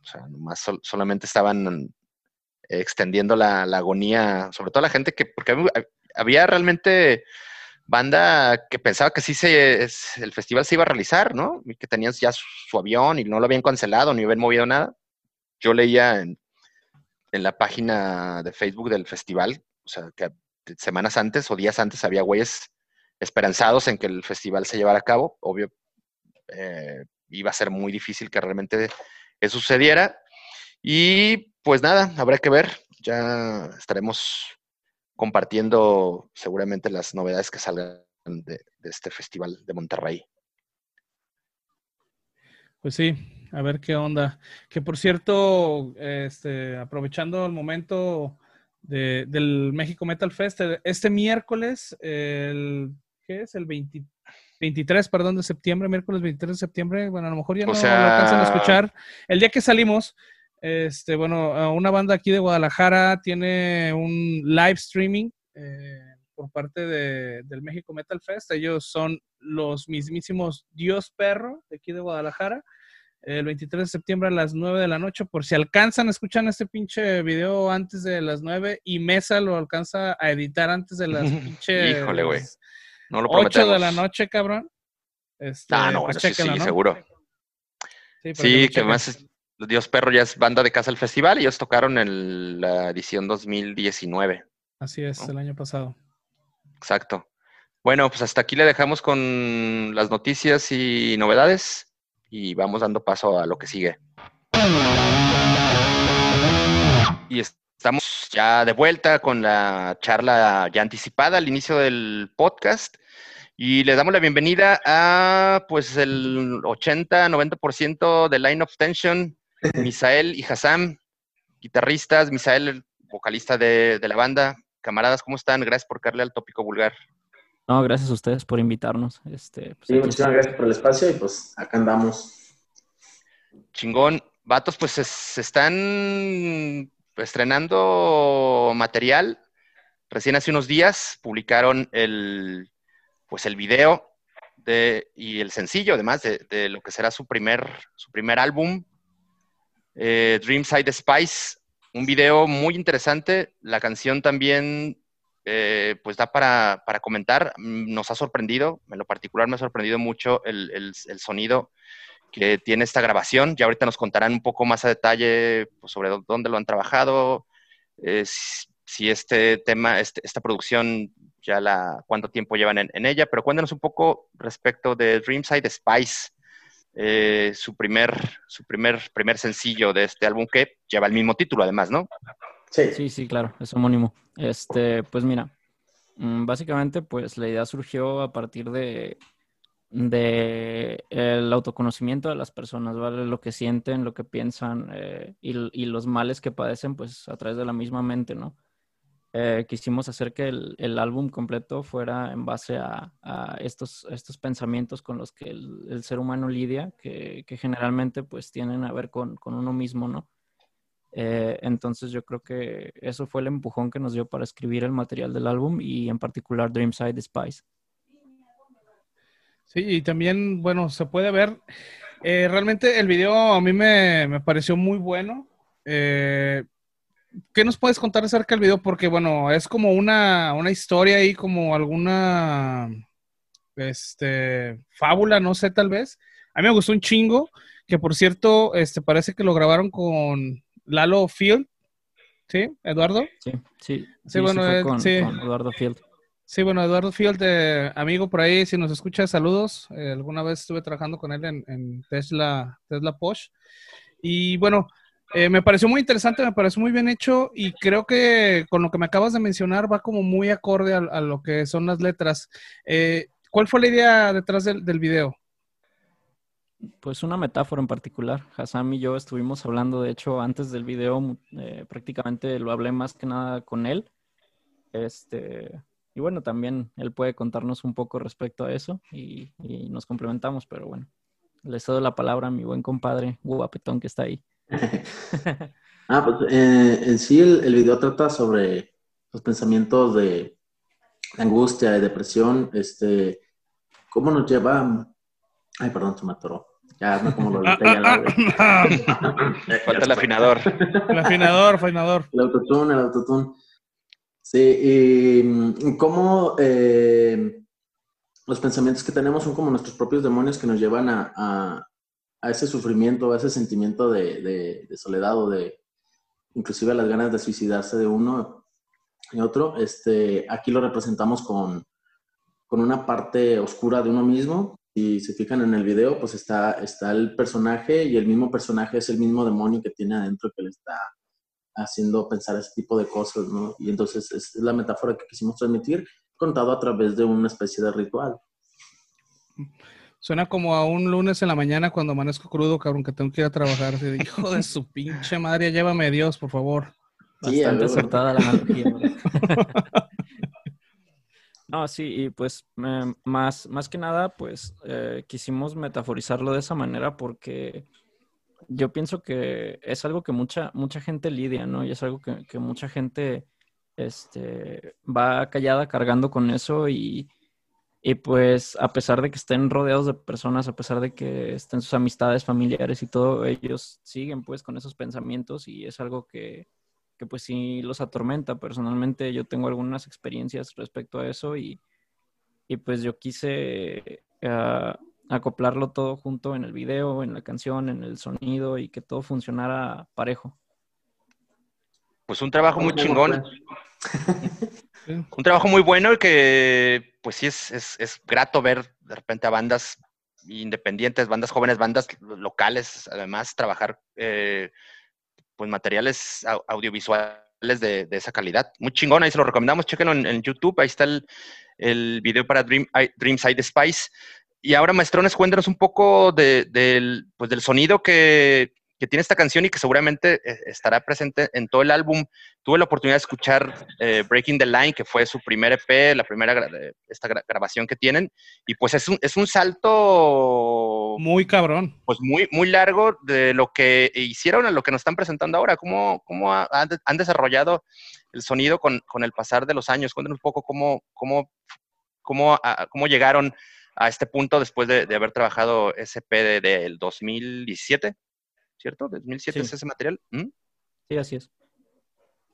o sea, nomás solamente estaban extendiendo la, agonía, sobre todo la gente que, porque había realmente banda que pensaba que sí se, el festival se iba a realizar, ¿no? Que tenían ya su, avión y no lo habían cancelado ni habían movido nada. Yo leía en, la página de Facebook del festival, o sea, que semanas antes o días antes había güeyes esperanzados en que el festival se llevara a cabo. Obvio, eh, iba a ser muy difícil que realmente sucediera. Y pues nada, habrá que ver. Ya estaremos compartiendo seguramente las novedades que salgan de, este festival de Monterrey. Pues sí, a ver qué onda. Que por cierto, este, aprovechando el momento del México Metal Fest, este miércoles, el, ¿qué es? El 23, perdón, de septiembre, miércoles 23 de septiembre. Bueno, a lo mejor ya no lo alcanzan a escuchar. El día que salimos, este, bueno, una banda aquí de Guadalajara tiene un live streaming eh, por parte de, del México Metal Fest. Ellos son los mismísimos Dios Perro de aquí de Guadalajara. El 23 de septiembre a las 9 de la noche. Por si alcanzan, escuchan este pinche video antes de las 9 y Mesa lo alcanza a editar antes de las pinche. Híjole, güey. No lo 8 de la noche, cabrón. Este, ah, no, pues sí, seguro. Sí, que más Dios Perro ya es banda de casa del festival y ellos tocaron en la edición 2019. Así es, el año pasado. Exacto. Bueno, pues hasta aquí le dejamos con las noticias y novedades y vamos dando paso a lo que sigue. Y Estamos ya de vuelta con la charla ya anticipada al inicio del podcast y le damos la bienvenida a pues el 80-90% del Line of Tension, Misael y Hassam, guitarristas, Misael, vocalista de, la banda. Camaradas, ¿cómo están? Gracias por darle al tópico vulgar. No, gracias a ustedes por invitarnos. Este, pues, sí, muchísimas gracias por el espacio y pues acá andamos. Chingón. Vatos, pues se están estrenando material. Recién hace unos días publicaron el, pues el video de, y el sencillo, además de, lo que será su primer, su primer álbum, eh, Dreamside Spice. Un video muy interesante. La canción también, eh, pues da para, comentar. Nos ha sorprendido, en lo particular me ha sorprendido mucho el, el sonido que tiene esta grabación. Ya ahorita nos contarán un poco más a detalle pues, sobre dónde lo han trabajado, eh, si este tema, este, esta producción, ya la, cuánto tiempo llevan en, ella, pero cuéntanos un poco respecto de Dreamside Spice, eh, su, primer, su primer, primer sencillo de este álbum que lleva el mismo título además, ¿no? Sí, sí, sí, claro, es homónimo. Este, pues mira, mm, básicamente pues la idea surgió a partir de de el autoconocimiento de las personas, ¿vale? Lo que sienten, lo que piensan eh, y, los males que padecen, pues a través de la misma mente, ¿no? Eh, quisimos hacer que el, álbum completo fuera en base a, estos, estos pensamientos con los que el, ser humano lidia, que, generalmente pues tienen a ver con, uno mismo, ¿no? Eh, entonces yo creo que eso fue el empujón que nos dio para escribir el material del álbum y en particular Dreamside Spice. Sí, y también, bueno, se puede ver. Eh, realmente el video a mí me, pareció muy bueno. Eh, ¿Qué nos puedes contar acerca del video? Porque, bueno, es como una, una historia ahí, como alguna este, fábula, no sé, tal vez. A mí me gustó un chingo, que por cierto, este, parece que lo grabaron con Lalo Field. ¿Sí, Eduardo? Sí, sí. Sí, bueno, eh, con Eduardo Field. Sí, bueno, Eduardo Field, amigo por ahí, si nos escucha, saludos. Eh, alguna vez estuve trabajando con él en, Tesla, Tesla Posh. Y bueno, eh, me pareció muy interesante, me pareció muy bien hecho y creo que con lo que me acabas de mencionar va como muy acorde a, lo que son las letras. Eh, ¿Cuál fue la idea detrás del, video? Pues una metáfora en particular. Hassam y yo estuvimos hablando, de hecho, antes del video, prácticamente lo hablé más que nada con él. Este, y bueno, también él puede contarnos un poco respecto a eso y, nos complementamos, pero bueno, le cedo la palabra a mi buen compadre guapetón que está ahí. ah, pues eh, en sí el, el, video trata sobre los pensamientos de angustia, de depresión, este, cómo nos lleva... Ay, perdón, se me atoró. Ya, no como lo dije ya. Falta el afinador. El afinador, afinador. El autotune, el autotune. Sí, y mm, cómo eh, los pensamientos que tenemos son como nuestros propios demonios que nos llevan a, ese sufrimiento, a ese sentimiento de, soledad o de inclusive a las ganas de suicidarse de uno y otro. Este, aquí lo representamos con, con una parte oscura de uno mismo. Si se fijan en el video, pues está, está el personaje y el mismo personaje es el mismo demonio que tiene adentro que le está haciendo pensar ese tipo de cosas, ¿no? Y entonces es la metáfora que quisimos transmitir, contado a través de una especie de ritual. Suena como a un lunes en la mañana cuando amanezco crudo, cabrón, que tengo que ir a trabajar. Hijo de su pinche madre, llévame Dios, por favor. Bastante acertada la analogía. no, sí, y pues más, más que nada, pues eh, quisimos metaforizarlo de esa manera porque yo pienso que es algo que mucha, mucha gente lidia, ¿no? Y es algo que, mucha gente este, va callada cargando con eso y, pues a pesar de que estén rodeados de personas, a pesar de que estén sus amistades familiares y todo, ellos siguen pues con esos pensamientos y es algo que, que pues sí los atormenta. Personalmente yo tengo algunas experiencias respecto a eso y, y pues yo quise... Ah, acoplarlo todo junto en el video, en la canción, en el sonido y que todo funcionara parejo. Pues un trabajo muy chingón. Un trabajo muy bueno y que pues sí es, es, grato ver de repente a bandas independientes, bandas jóvenes, bandas locales, además trabajar eh, pues materiales audiovisuales de, de, esa calidad. Muy chingón, ahí se lo recomendamos, chequenlo en, YouTube, ahí está el, el video para Dream, Dreamside Spice. Y ahora, maestrones, cuéntanos un poco del, pues, del sonido que, que tiene esta canción y que seguramente eh, estará presente en todo el álbum. Tuve la oportunidad de escuchar eh, Breaking the Line, que fue su primer EP, la primera esta grabación que tienen, y pues es un, es un salto muy cabrón. Pues muy, muy largo de lo que hicieron a lo que nos están presentando ahora. ¿Cómo, cómo han, desarrollado el sonido con, con, el pasar de los años? Cuéntanos un poco cómo, cómo, cómo, cómo llegaron a este punto después de, de haber trabajado ese EP del 2017. ¿Cierto? 2007 es ese material. ¿Mm? Sí, así es.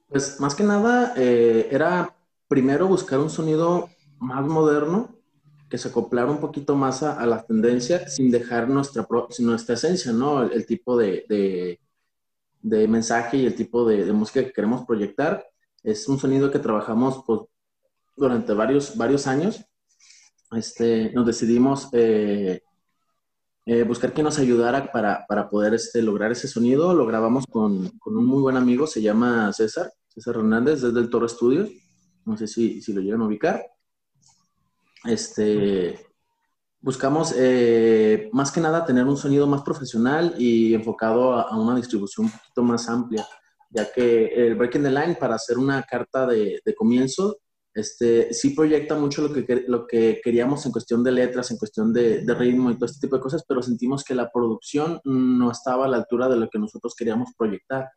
Pues más que nada eh, era primero buscar un sonido más moderno que se acoplara un poquito más a, la tendencia sin dejar nuestra, nuestra esencia, ¿no? El, tipo de, de, mensaje y el tipo de, música que queremos proyectar. Es un sonido que trabajamos pues, durante varios, varios años. Este, nos decidimos eh, eh, buscar que nos ayudara para, para poder este, lograr ese sonido. Lo grabamos con, con, un muy buen amigo, se llama César, César Hernández, desde el Toro Studios. No sé si, si lo llegan a ubicar. Este, buscamos eh, más que nada tener un sonido más profesional y enfocado a, a, una distribución un poquito más amplia, ya que el Breaking the Line, para hacer una carta de, de comienzo, este, sí proyecta mucho lo que, lo que queríamos en cuestión de letras, en cuestión de, ritmo y todo este tipo de cosas, pero sentimos que la producción no estaba a la altura de lo que nosotros queríamos proyectar.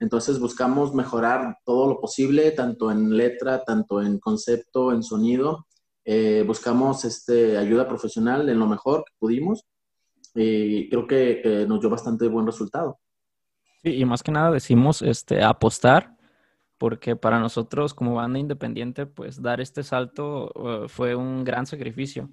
Entonces buscamos mejorar todo lo posible, tanto en letra, tanto en concepto, en sonido. Eh, buscamos este, ayuda profesional en lo mejor que pudimos y creo que, nos dio bastante buen resultado. Sí, y más que nada decimos este, apostar porque para nosotros como banda independiente, pues dar este salto uh, fue un gran sacrificio.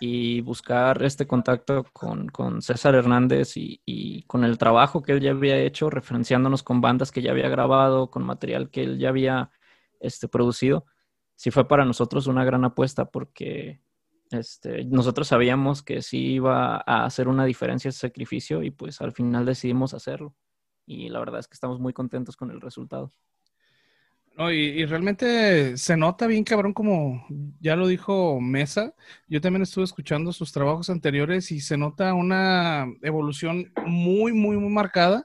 Y buscar este contacto con, con César Hernández y, y, con el trabajo que él ya había hecho, referenciándonos con bandas que ya había grabado, con material que él ya había este, producido, sí fue para nosotros una gran apuesta porque este, nosotros sabíamos que sí iba a hacer una diferencia ese sacrificio y pues al final decidimos hacerlo. Y la verdad es que estamos muy contentos con el resultado. No, y, realmente se nota bien cabrón como ya lo dijo Mesa. Yo también estuve escuchando sus trabajos anteriores y se nota una evolución muy, muy, muy marcada.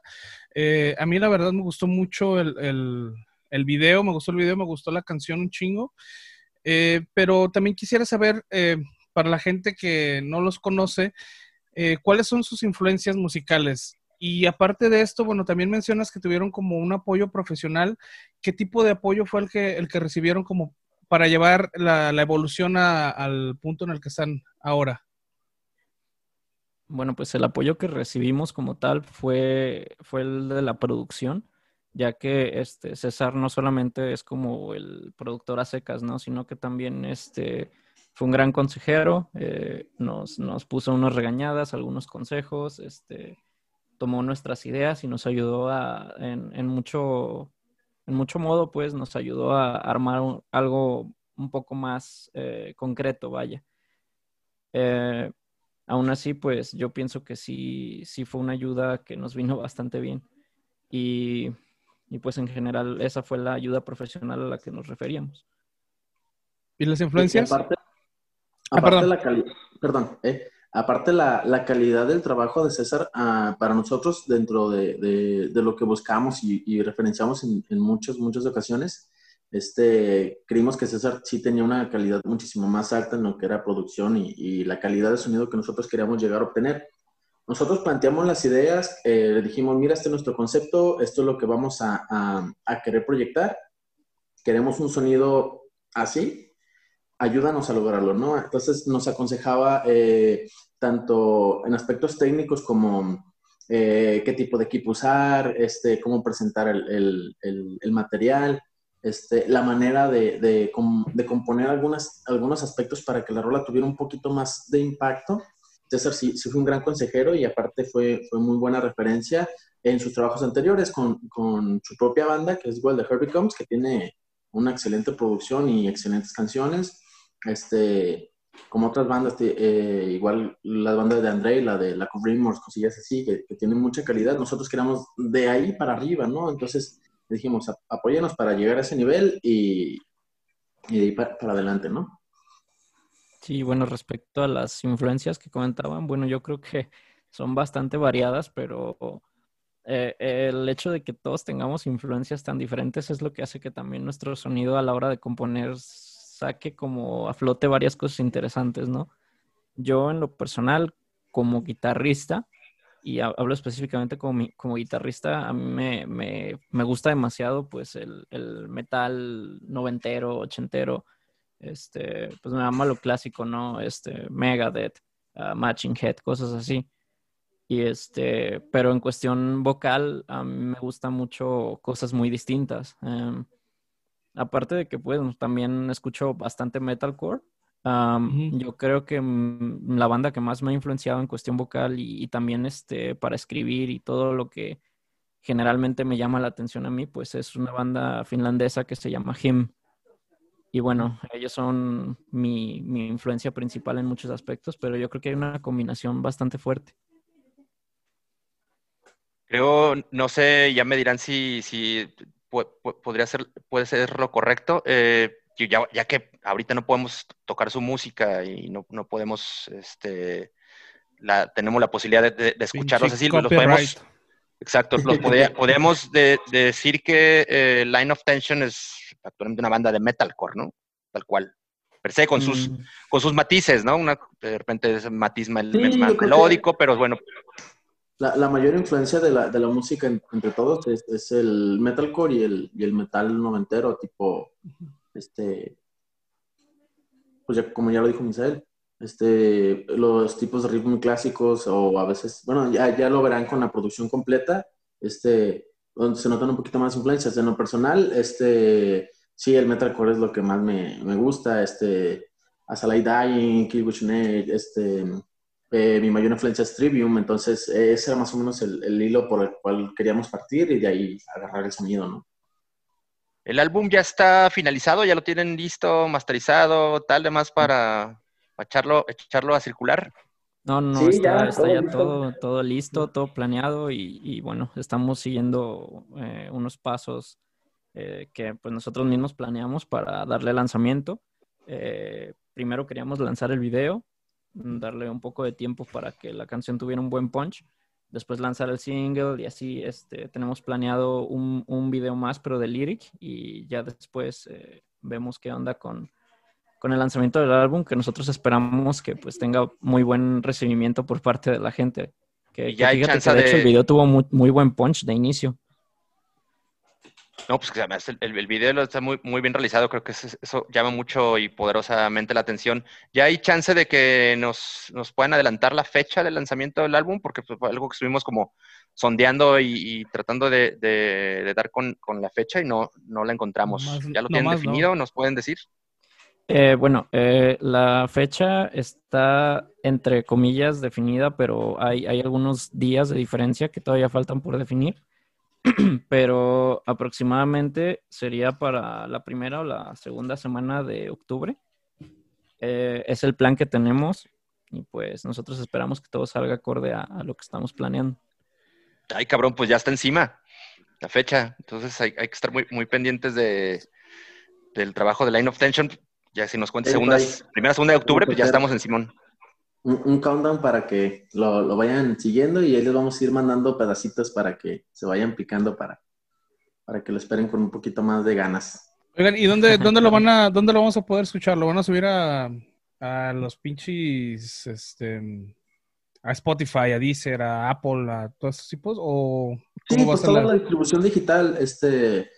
Eh, a mí la verdad me gustó mucho el, el, video, me gustó el video, me gustó la canción un chingo. Eh, pero también quisiera saber, eh, para la gente que no los conoce, ¿cuáles son sus influencias musicales? Y aparte de esto, bueno, también mencionas que tuvieron como un apoyo profesional. ¿Qué tipo de apoyo fue el que, el que recibieron como para llevar la, evolución al punto en el que están ahora? Bueno, pues el apoyo que recibimos como tal fue, fue el de la producción, ya que este César no solamente es como el productor a secas, ¿no? Sino que también este, fue un gran consejero, eh, nos, nos puso unas regañadas, algunos consejos, este, tomó nuestras ideas y nos ayudó a, en, mucho, en mucho modo, pues nos ayudó a armar algo un poco más eh, concreto, vaya. Eh, aún así, pues yo pienso que sí, sí fue una ayuda que nos vino bastante bien. Y, pues en general esa fue la ayuda profesional a la que nos referíamos. ¿Y las influencias? aparte, ah, de la calidad, perdón, eh, Aparte, la, la, calidad del trabajo de César ah, para nosotros, dentro de, de, lo que buscamos y, referenciamos en, en, muchas, muchas ocasiones, este, creímos que César sí tenía una calidad muchísimo más alta en lo que era producción y, y la calidad de sonido que nosotros queríamos llegar a obtener. Nosotros planteamos las ideas, eh, le dijimos, mira, este es nuestro concepto, esto es lo que vamos a, a querer proyectar. Queremos un sonido así, ayúdanos a lograrlo, ¿no? Entonces nos aconsejaba eh, tanto en aspectos técnicos como eh, qué tipo de equipo usar, este, cómo presentar el, material, este, la manera de, de, componer algunas, algunos aspectos para que la rola tuviera un poquito más de impacto. César sí, sí fue un gran consejero y aparte fue, fue muy buena referencia en sus trabajos anteriores con, con su propia banda, que es igual de Herbie Combs, que tiene una excelente producción y excelentes canciones este, como otras bandas, eh, igual las bandas de André, la de la of Remorse, cosillas así, que, que, tienen mucha calidad. Nosotros queramos de ahí para arriba, ¿no? Entonces, dijimos, apóyenos para llegar a ese nivel y, y de ahí para, adelante, ¿no? Sí, bueno, respecto a las influencias que comentaban, bueno, yo creo que son bastante variadas, pero eh, el hecho de que todos tengamos influencias tan diferentes es lo que hace que también nuestro sonido a la hora de componer saque como a flote varias cosas interesantes, ¿no? Yo en lo personal, como guitarrista, y hablo específicamente como, como guitarrista, a mí me, me, me gusta demasiado pues el, el, metal noventero, ochentero, este, pues me llama lo clásico, ¿no? Este, Megadeth, uh, Matching Head, cosas así. Y este, pero en cuestión vocal, a mí me gustan mucho cosas muy distintas. Um, aparte de que pues también escucho bastante metalcore, yo creo que mm, la banda que más me ha influenciado en cuestión vocal y, también este, para escribir y todo lo que generalmente me llama la atención a mí, pues es una banda finlandesa que se llama Him. Y bueno, ellos son mi, mi influencia principal en muchos aspectos, pero yo creo que hay una combinación bastante fuerte. Creo, no sé, ya me dirán si, si podría ser, puede ser lo correcto. Eh, ya, que ahorita no podemos tocar su música y no, no podemos, este, la, tenemos la posibilidad de, escucharlos así, los podemos, exacto, los podemos decir que eh, Line of Tension es actualmente una banda de metalcore, ¿no? Tal cual. Per se, con, sus, mm. con sus matices, ¿no? Una, de repente es matiz melódico, pero bueno. La, la, mayor influencia de la, de la música entre todos es, es, el metalcore y el, y el metal noventero, tipo este, pues ya, como ya lo dijo Misael, este, los tipos de ritmos clásicos o a veces, bueno, ya, ya lo verán con la producción completa, este, donde se notan un poquito más influencias. En lo personal, este, sí, el metalcore es lo que más me, me gusta, este, Asalai Dying, Kill este, eh, mi mayor influencia es Trivium, entonces ese era más o menos el, el, hilo por el cual queríamos partir y de ahí agarrar el sonido, ¿no? El álbum ya está finalizado, ya lo tienen listo, masterizado, tal, demás para, echarlo, echarlo a circular. No, no, está, ya, todo, todo, listo, todo planeado y, bueno, estamos siguiendo eh, unos pasos eh, que pues nosotros mismos planeamos para darle lanzamiento. Eh, primero queríamos lanzar el video, darle un poco de tiempo para que la canción tuviera un buen punch después lanzar el single y así este, tenemos planeado un, un video más, pero de lyric y ya después eh, vemos qué onda con, con el lanzamiento del álbum, que nosotros esperamos que pues tenga muy buen recibimiento por parte de la gente. Que, ya fíjate que de hecho el video tuvo muy, muy buen punch de inicio. No, pues además el, el, video está muy, muy bien realizado, creo que eso, llama mucho y poderosamente la atención. ¿Ya hay chance de que nos, nos puedan adelantar la fecha del lanzamiento del álbum? Porque fue algo que estuvimos como sondeando y, tratando de, de, dar con, con, la fecha y no, no la encontramos. ¿Ya lo tienen definido? ¿Nos pueden decir? Eh, bueno, eh, la fecha está entre comillas definida, pero hay, hay algunos días de diferencia que todavía faltan por definir. pero aproximadamente sería para la primera o la segunda semana de octubre. Eh, es el plan que tenemos y pues nosotros esperamos que todo salga acorde a, lo que estamos planeando. Ay, cabrón, pues ya está encima la fecha. Entonces hay, que estar muy, muy pendientes de, del trabajo de Line of Tension. Ya si nos cuenta segundas, primera, segunda de octubre, pues ya estamos en Simón un, countdown para que lo, vayan siguiendo y ahí les vamos a ir mandando pedacitos para que se vayan picando para, para que lo esperen con un poquito más de ganas. Oigan, ¿y dónde, dónde lo van a, dónde lo vamos a poder escuchar? ¿Lo van a subir a, a los pinches, este, a Spotify, a Deezer, a Apple, a todos esos tipos? ¿O sí, pues toda la... distribución digital, este,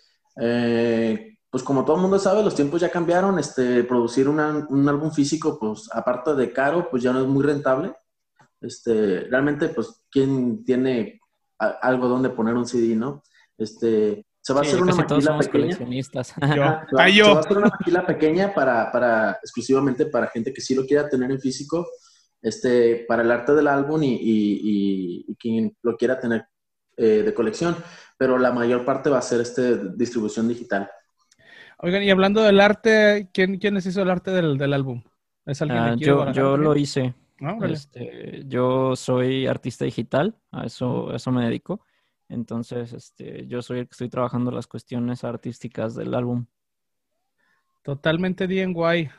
eh, pues como todo el mundo sabe, los tiempos ya cambiaron, este, producir un álbum físico, pues aparte de caro, pues ya no es muy rentable. Este, realmente, pues, ¿quién tiene algo donde poner un CD, no? Este, se va a hacer una maquila pequeña. Se, va, a hacer una maquila pequeña para, para, exclusivamente para gente que sí lo quiera tener en físico, este, para el arte del álbum y, y, y, quien lo quiera tener eh, de colección. Pero la mayor parte va a ser este, distribución digital. Oigan, y hablando del arte, ¿quién, quién les hizo el arte del, del álbum? ¿Es alguien ah, yo yo lo hice. Ah, este, yo soy artista digital, a eso, eso me dedico. Entonces, este, yo soy el que estoy trabajando las cuestiones artísticas del álbum. Totalmente DIY.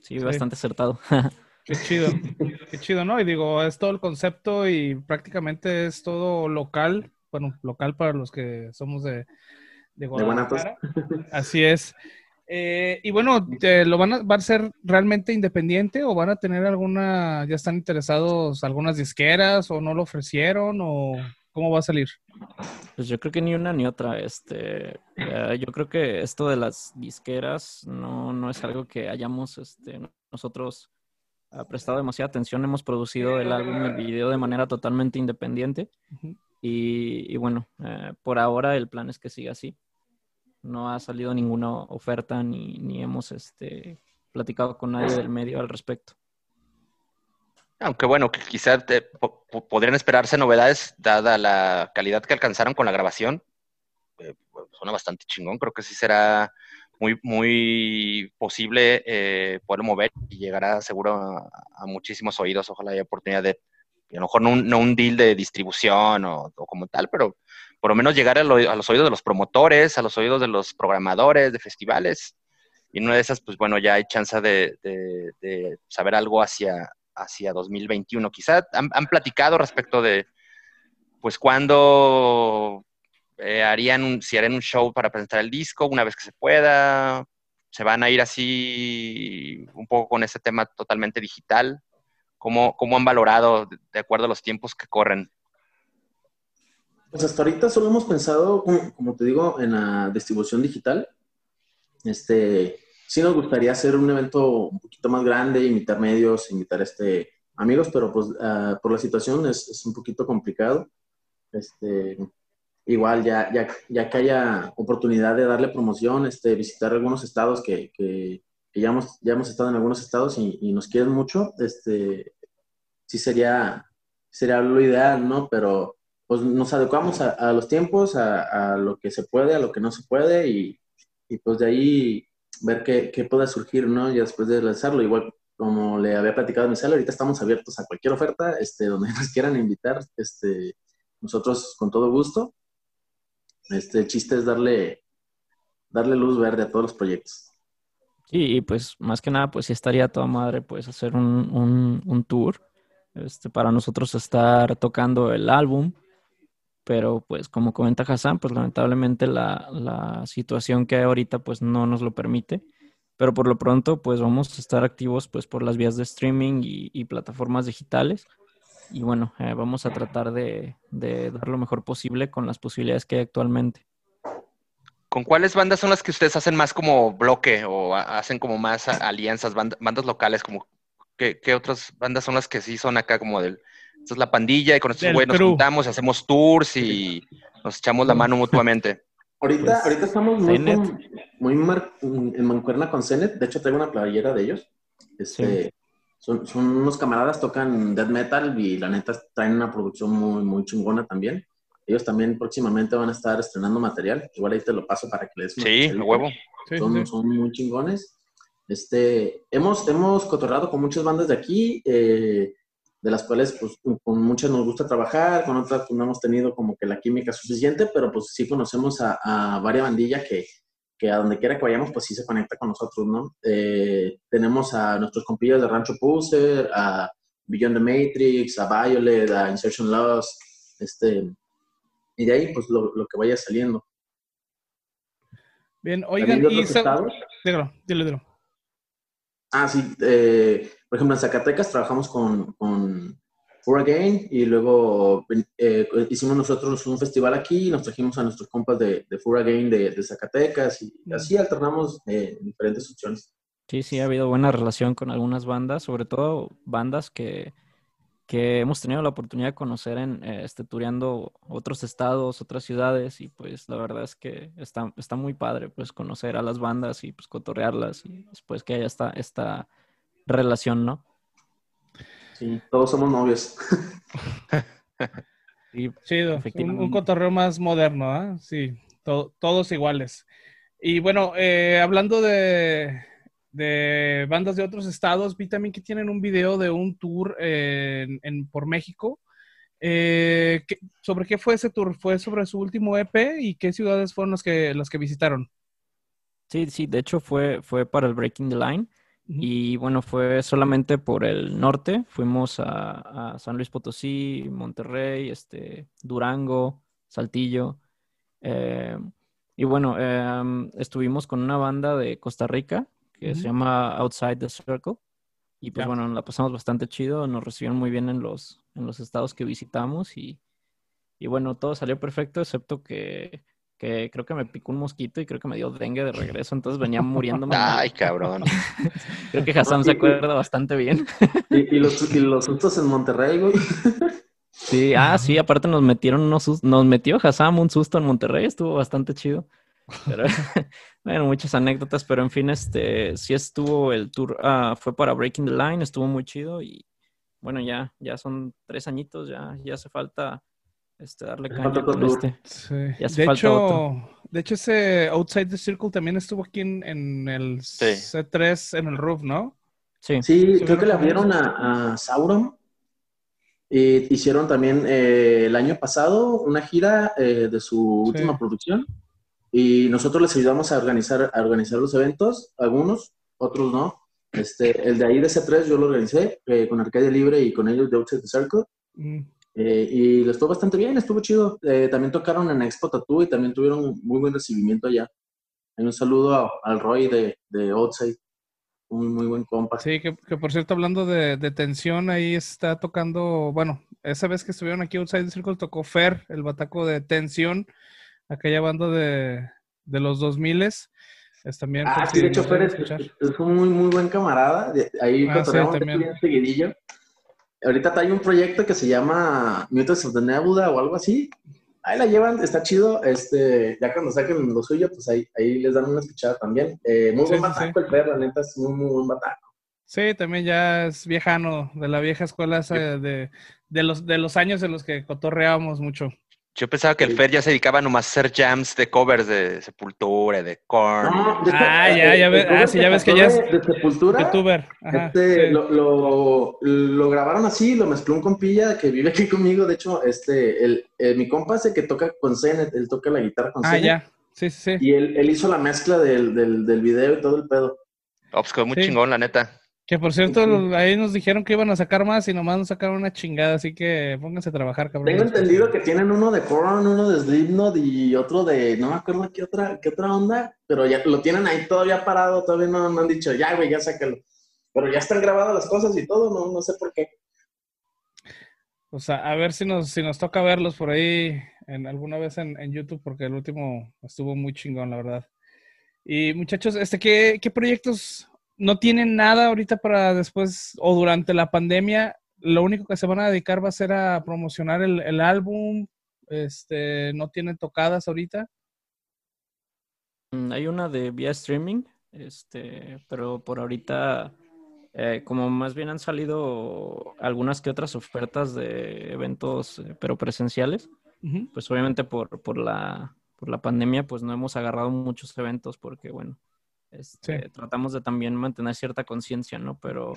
Sí, bastante acertado. Qué chido, qué chido, ¿no? Y digo, es todo el concepto y prácticamente es todo local, bueno, local para los que somos de, de Guadalajara. Así es. Eh, y bueno, ¿lo van a, ¿va a ser realmente independiente o van a tener alguna, ya están interesados algunas disqueras o no lo ofrecieron o cómo va a salir? Pues yo creo que ni una ni otra. Este, eh, yo creo que esto de las disqueras no, no es algo que hayamos este, nosotros ha prestado demasiada atención. Hemos producido el álbum y el video de manera totalmente independiente. y, bueno, eh, por ahora el plan es que siga así. No ha salido ninguna oferta ni, ni hemos este, platicado con nadie del medio al respecto. Aunque bueno, quizás podrían esperarse novedades dada la calidad que alcanzaron con la grabación. Eh, suena bastante chingón, creo que sí será muy, muy posible eh, poder mover y llegará seguro a, muchísimos oídos. Ojalá haya oportunidad de, a lo mejor no un, no un deal de distribución o, como tal, pero por lo menos llegar a, los oídos de los promotores, a los oídos de los programadores de festivales. Y en una de esas, pues bueno, ya hay chance de, de, saber algo hacia, hacia 2021. Quizá han, han platicado respecto de, pues, cuándo eh, harían un, si harían un show para presentar el disco una vez que se pueda, se van a ir así un poco con ese tema totalmente digital. ¿Cómo, cómo han valorado de acuerdo a los tiempos que corren? Pues hasta ahorita solo hemos pensado, como, te digo, en la distribución digital. Este, sí nos gustaría hacer un evento un poquito más grande, invitar medios, invitar este, amigos, pero pues ah, por la situación es, es, un poquito complicado. Este, igual ya, ya, ya que haya oportunidad de darle promoción, este, visitar algunos estados que, que, ya, hemos, ya hemos estado en algunos estados y, nos quieren mucho, este, sí sería, sería lo ideal, ¿no? Pero pues nos adecuamos a, los tiempos, a, lo que se puede, a lo que no se puede y, y pues de ahí ver qué, qué, puede surgir, ¿no? Y después de lanzarlo, igual como le había platicado a mi ahorita estamos abiertos a cualquier oferta, este, donde nos quieran invitar, este, nosotros con todo gusto. Este, chiste es darle, darle luz verde a todos los proyectos. Sí, y pues más que nada, pues sí estaría toda madre, pues hacer un, un, tour, este, para nosotros estar tocando el álbum, pero pues como comenta Hassan, pues lamentablemente la, la, situación que hay ahorita pues no nos lo permite, pero por lo pronto pues vamos a estar activos pues por las vías de streaming y plataformas digitales y bueno, eh, vamos a tratar de, dar lo mejor posible con las posibilidades que hay actualmente. ¿Con cuáles bandas son las que ustedes hacen más como bloque o hacen como más alianzas, bandas locales? Como, ¿qué, otras bandas son las que sí son acá como del... Esta es la pandilla y con estos güeyes nos juntamos, hacemos tours y nos echamos la mano mutuamente. Ahorita, pues, ahorita estamos muy, muy en mancuerna con Zenet. De hecho, traigo una playera de ellos. Este, son, son unos camaradas, tocan death metal y la neta traen una producción muy, muy chingona también. Ellos también próximamente van a estar estrenando material. Igual ahí te lo paso para que les Sí, a huevo. son, son muy chingones. Este, hemos, hemos cotorrado con muchas bandas de aquí, eh, de las cuales pues, con muchas nos gusta trabajar, con otras pues, no hemos tenido como que la química suficiente, pero pues sí conocemos a, a varias bandillas que, que a donde quiera que vayamos, pues sí se conecta con nosotros, ¿no? Eh, tenemos a nuestros compillos de Rancho Puser, a Beyond the Matrix, a Violet, a Insertion Loss, este, y de ahí, pues lo, lo que vaya saliendo. Bien, oigan, y... Dígalo, dilo, dilo. Ah, sí, eh, por ejemplo, en Zacatecas trabajamos con, con For Again y luego eh, hicimos nosotros un festival aquí y nos trajimos a nuestros compas de, de For Again de, Zacatecas y así alternamos eh, diferentes opciones. Sí, sí, ha habido buena relación con algunas bandas, sobre todo bandas que, que hemos tenido la oportunidad de conocer en eh, este, otros estados, otras ciudades y pues la verdad es que está, está muy padre pues conocer a las bandas y pues cotorrearlas y después que haya esta, esta relación, ¿no? Sí, todos somos novios. sí, Chido, un, un, cotorreo más moderno, ¿ah? Sí, todos iguales. Y bueno, eh, hablando de, de, bandas de otros estados, vi también que tienen un video de un tour en, por México. Eh, ¿qué- ¿Sobre qué fue ese tour? ¿Fue sobre su último EP y qué ciudades fueron las que, las que visitaron? Sí, sí, de hecho fue, fue para el Breaking the Line. Y bueno, fue solamente por el norte. Fuimos a, a San Luis Potosí, Monterrey, este, Durango, Saltillo. eh, y bueno, em, estuvimos con una banda de Costa Rica que se llama Outside the Circle. Y pues bueno, la pasamos bastante chido. Nos recibieron muy bien en los, en los estados que visitamos. Y, y bueno, todo salió perfecto, excepto que, que creo que me picó un mosquito y creo que me dio dengue de regreso. Entonces venía muriéndome. Ay, cabrón. Creo que Hassan se acuerda bastante bien. Y, y los, y los sustos en Monterrey, güey. Sí, ah, sí, aparte nos metieron unos sus- nos metió Hassan un susto en Monterrey, estuvo bastante chido. Pero, bueno, muchas anécdotas, pero en fin, este, sí estuvo el tour, ah, fue para Breaking the Line, estuvo muy chido y bueno, ya, ya son tres añitos, ya, ya hace falta este, darle caña falta con este. Sí. De falta hecho, otro. de hecho, ese Outside the Circle también estuvo aquí en, en el Sí. C3 en el roof, ¿no? Sí, Sí, Sí, creo que le bueno, abrieron a, a Sauron. Eh, hicieron también eh, el año pasado una gira eh, de su Sí. última producción y nosotros les ayudamos a organizar, a organizar los eventos, algunos, otros no. Este, el de ahí de C3 yo lo organicé eh, con Arcadia Libre y con ellos de Outside the Circle Mm, eh, y les estuvo bastante bien, estuvo chido. Eh, también tocaron en Expo Tattoo y también tuvieron un muy buen recibimiento allá. Un saludo a- al Roy de, de Outside, un muy buen compa. Sí, que, que por cierto, hablando de, de tensión, ahí está tocando, bueno, esa vez que estuvieron aquí Outside Circle tocó Fer, el bataco de tensión, aquella banda de, de los 2000 es también. Ah, sí, de hecho, Fer es, es un muy, muy buen camarada. Ahí Ah, sí, también. bien seguidillo. Ahorita hay un proyecto que se llama Mutants of the Nebula o algo así. Ahí la llevan, está chido. Este, ya cuando saquen lo suyo, pues ahí, ahí les dan una escuchada también. Eh, muy Sí, buen sí, bataco el Fer, la neta, es muy, muy buen bataco. Sí, también ya es viejano, de la vieja escuela esa de, de los, de los años en los que cotorreábamos mucho. Yo pensaba que el Fer ya se dedicaba nomás a hacer jams de covers de Sepultura, de Korn. No, de hecho, Ah, eh, ya, ya el ves- ah, sí, ya ves que ya de- es de Sepultura. Youtuber. Ajá, Este, sí. lo, lo, lo grabaron así, lo mezcló un compilla que vive aquí conmigo. De hecho, este, el, eh, mi compa ese que toca con Zenet, él toca la guitarra con Ah, Zenet. ya. Sí, sí, sí. Y él, él hizo la mezcla del, del, del video y todo el pedo. Oh, pues quedó muy Sí. chingón, la neta. Que por cierto, Sí. ahí nos dijeron que iban a sacar más y nomás nos sacaron una chingada, así que pónganse a trabajar, cabrón. Tengo entendido que tienen uno de Korn, uno de Slipknot y otro de, no me acuerdo qué otra, qué otra onda, pero ya lo tienen ahí todavía parado, todavía no, no han dicho, ya, güey, ya sácalo. Pero ya están grabadas las cosas y todo, no, no sé por qué. O sea, a ver si nos, si nos toca verlos por ahí en alguna vez en, en YouTube, porque el último estuvo muy chingón, la verdad. Y muchachos, este, ¿qué, qué proyectos no tienen nada ahorita para después o durante la pandemia? Lo único que se van a dedicar va a ser a promocionar el, el álbum. Este, no tienen tocadas ahorita. Mm, Hay una de vía streaming, este, pero por ahorita, eh, como más bien han salido algunas que otras ofertas de eventos, eh, pero presenciales, pues obviamente por, por la, por la pandemia, pues no hemos agarrado muchos eventos porque, bueno, este, Sí. tratamos de también mantener cierta conciencia, ¿no? Pero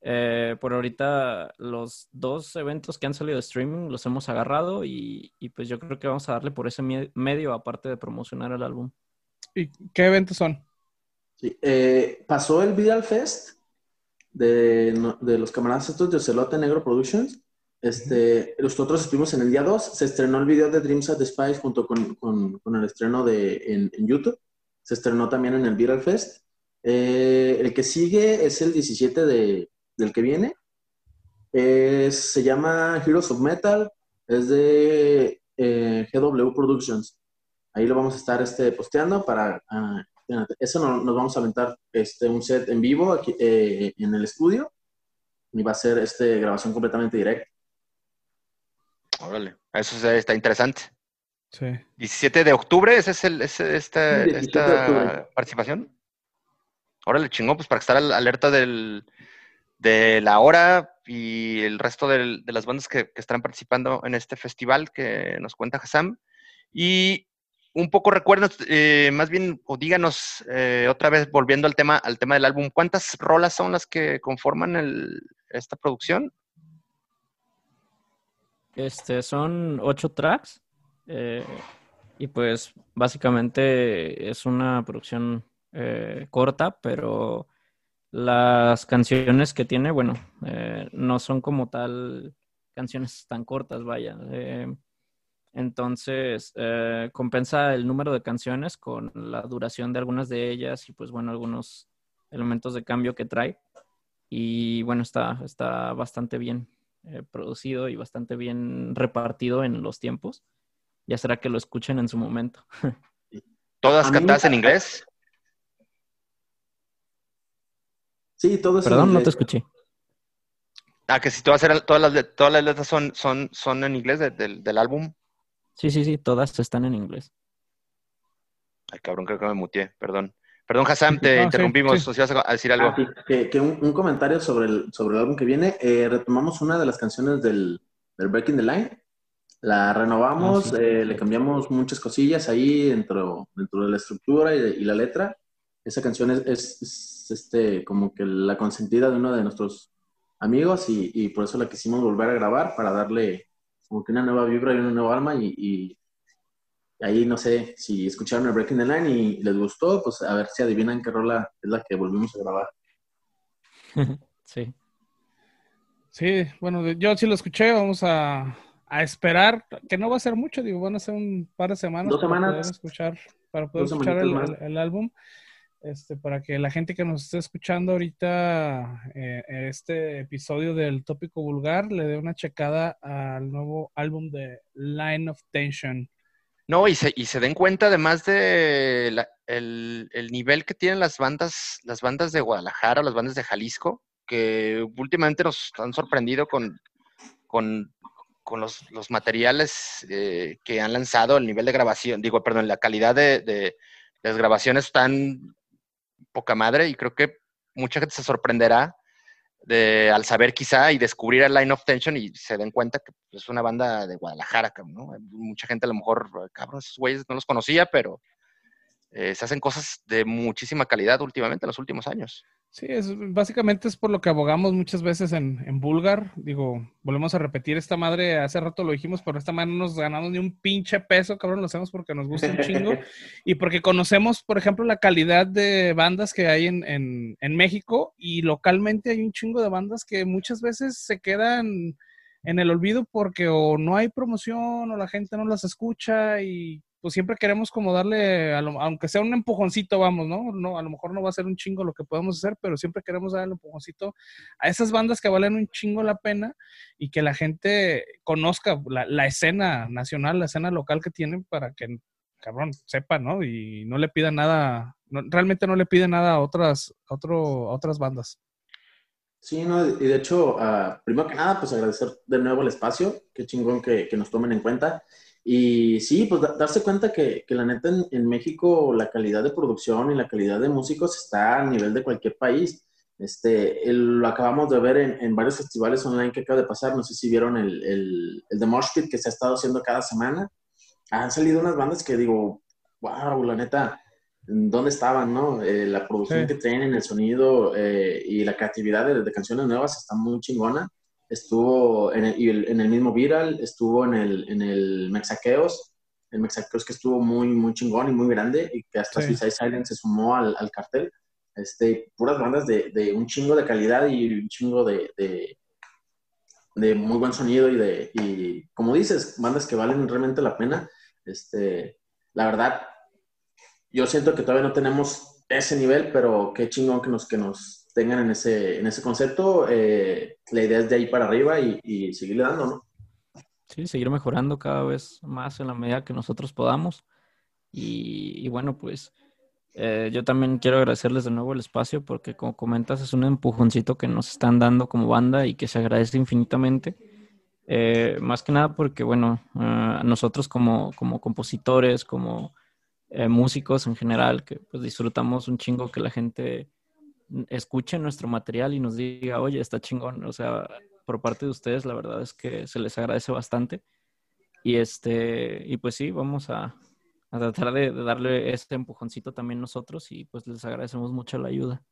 eh, por ahorita los dos eventos que han salido de streaming los hemos agarrado y, y pues yo creo que vamos a darle por ese mie- medio aparte de promocionar el álbum. ¿Y qué eventos son? Sí, eh, pasó el Vidal Fest de, de los camaradas estos de Ocelote Negro Productions. Este, Nosotros estuvimos en el día 2, se estrenó el video de Dreams at the Spice junto con, con- con el estreno de, en, en YouTube. Se estrenó también en el Viral Fest. Eh, el que sigue es el 17 de, del que viene. Es- se llama Heroes of Metal. Es de eh, GW Productions. Ahí lo vamos a estar este, posteando para... fíjate, eso no- nos vamos a aventar este, un set en vivo aquí, eh, en el estudio. Y va a ser este, grabación completamente directa. Órale. Eso está interesante. Sí. 17 de octubre, ¿ese es el, ese- esta, Sí, 17 de esta participación? Órale, chingón, pues para estar al- alerta del, de la hora y el resto del- de las bandas que, que estarán participando en este festival que nos cuenta Hassam. Y un poco recuerdos, eh, más bien, o díganos eh, otra vez, volviendo al tema, al tema del álbum, ¿cuántas rolas son las que conforman el- esta producción? Este, son ocho tracks. Eh, y pues básicamente es una producción eh, corta, pero las canciones que tiene, bueno, eh, no son como tal canciones tan cortas, vaya. Entonces, compensa el número de canciones con la duración de algunas de ellas y pues bueno, algunos elementos de cambio que trae. Y bueno, está, está bastante bien producido y bastante bien repartido en los tiempos. Ya será que lo escuchen en su momento. ¿Todas cantadas me- en inglés? Sí, todo eso. Perdón, no te escuché. Ah, que si todas, eran, todas, las, todas las letras son, son, son en inglés de- del- del álbum. Sí, sí, sí, todas están en inglés. Ay, cabrón, creo que me muteé, perdón. Perdón, Hassam, te No, sí, interrumpimos. sí. ¿Nos ibas a decir algo? Ah, sí, que, que un, un comentario sobre el, sobre el álbum que viene. Eh, retomamos una de las canciones del, del Breaking the Line. La renovamos, Ah, sí. eh, le cambiamos muchas cosillas ahí dentro, dentro de la estructura y, de- y la letra. Esa canción es, es- es, este, como que la consentida de uno de nuestros amigos y, y por eso la quisimos volver a grabar para darle como que una nueva vibra y una nueva alma y, y ahí no sé si escucharon el Breaking the Line y les gustó, pues a ver si adivinan qué rola es la que volvimos a grabar. sí. Sí, bueno, yo sí lo escuché, vamos a, a esperar, que no va a ser mucho, digo, van a ser un par de semanas Dos para poder escuchar, para poder escuchar el, semanitas el- el álbum, este, para que la gente que nos esté escuchando ahorita eh, este episodio del tópico vulgar le dé una checada al nuevo álbum de Line of Tension. No, y se, y se den cuenta además de la- el, el nivel que tienen las bandas, las bandas de Guadalajara, las bandas de Jalisco, que últimamente nos han sorprendido con, con, con los, los materiales eh, que han lanzado, el nivel de grabación, digo, perdón, la calidad de, de las grabaciones tan poca madre, y creo que mucha gente se sorprenderá de, al saber quizá y descubrir el Line of Tension y se den cuenta que es una banda de Guadalajara, ¿no? Mucha gente a lo mejor, cabrón, esos güeyes no los conocía, pero eh, se hacen cosas de muchísima calidad últimamente en los últimos años. Sí, es, básicamente es por lo que abogamos muchas veces en, en Bulgar. Digo, volvemos a repetir esta madre, hace rato lo dijimos, pero esta madre no nos ganamos ni un pinche peso, cabrón, lo hacemos porque nos gusta un chingo y porque conocemos, por ejemplo, la calidad de bandas que hay en, en, en México y localmente hay un chingo de bandas que muchas veces se quedan en el olvido porque o no hay promoción o la gente no las escucha y pues siempre queremos como darle, a lo- aunque sea un empujoncito, vamos, ¿no? ¿no? A lo mejor no va a ser un chingo lo que podemos hacer, pero siempre queremos darle un empujoncito a esas bandas que valen un chingo la pena y que la gente conozca la, escena nacional, la escena local que tienen para que, cabrón, sepa, ¿no? Y no le pida nada, realmente no le pide nada a otras, otro, a otras bandas. Sí, no, y de hecho, ah, primero que nada, pues agradecer de nuevo el espacio, qué chingón que nos tomen en cuenta. Y sí, pues da- darse cuenta que, que la neta en, en México la calidad de producción y la calidad de músicos está a nivel de cualquier país. Este, el- lo acabamos de ver en, en varios festivales online que acaba de pasar, no sé si vieron el, el, el de Mosh Pit que se ha estado haciendo cada semana. Han salido unas bandas que digo, wow, la neta, ¿dónde estaban, no? Eh, la producción Sí. que tienen, el sonido eh, y la creatividad de, de canciones nuevas está muy chingona. Estuvo en el, en el mismo Viral, estuvo en el, en el Mexaqueos, el Mexaqueos que estuvo muy, muy chingón y muy grande y que hasta Sí. Suicide Silence se sumó al, al cartel. Este, puras bandas de, de un chingo de calidad y un chingo de, de, de muy buen sonido y de, y como dices, bandas que valen realmente la pena. Este, la verdad, yo siento que todavía no tenemos ese nivel, pero qué chingón que nos, que nos tengan en ese, en ese concepto. Eh, la idea es de ahí para arriba y, y seguirle dando, ¿no? Sí, seguir mejorando cada vez más en la medida que nosotros podamos. Y, bueno, pues eh, yo también quiero agradecerles de nuevo el espacio porque como comentas es un empujoncito que nos están dando como banda y que se agradece infinitamente. Eh, más que nada porque, bueno, nosotros como, como compositores, como músicos en general, que pues disfrutamos un chingo que la gente escuche nuestro material y nos diga, oye, está chingón. O sea, por parte de ustedes, la verdad es que se les agradece bastante. Y este, y pues sí, vamos a, a tratar de, darle este empujoncito también nosotros y pues les agradecemos mucho la ayuda.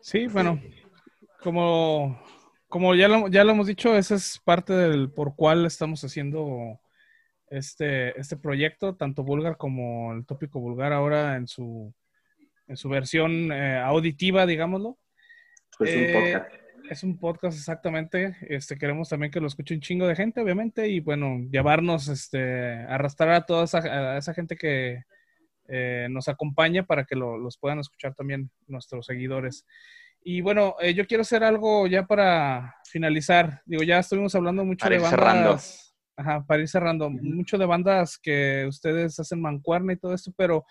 Sí, bueno, como, como ya lo, ya lo hemos dicho, esa es parte del por cuál estamos haciendo este, este proyecto, tanto Vulgar como el tópico Vulgar ahora en su, en su versión eh, auditiva, digámoslo. Pues un Eh, podcast. Es un podcast exactamente. Este, queremos también que lo escuche un chingo de gente, obviamente, y bueno, llevarnos, este, arrastrar a toda esa, a esa gente que eh, nos acompaña para que lo- los puedan escuchar también nuestros seguidores. Y bueno, eh, yo quiero hacer algo ya para finalizar. Digo, ya estuvimos hablando mucho Para de ir cerrando. bandas. Ajá, para ir cerrando. Mucho de bandas que ustedes hacen mancuerna y todo esto, pero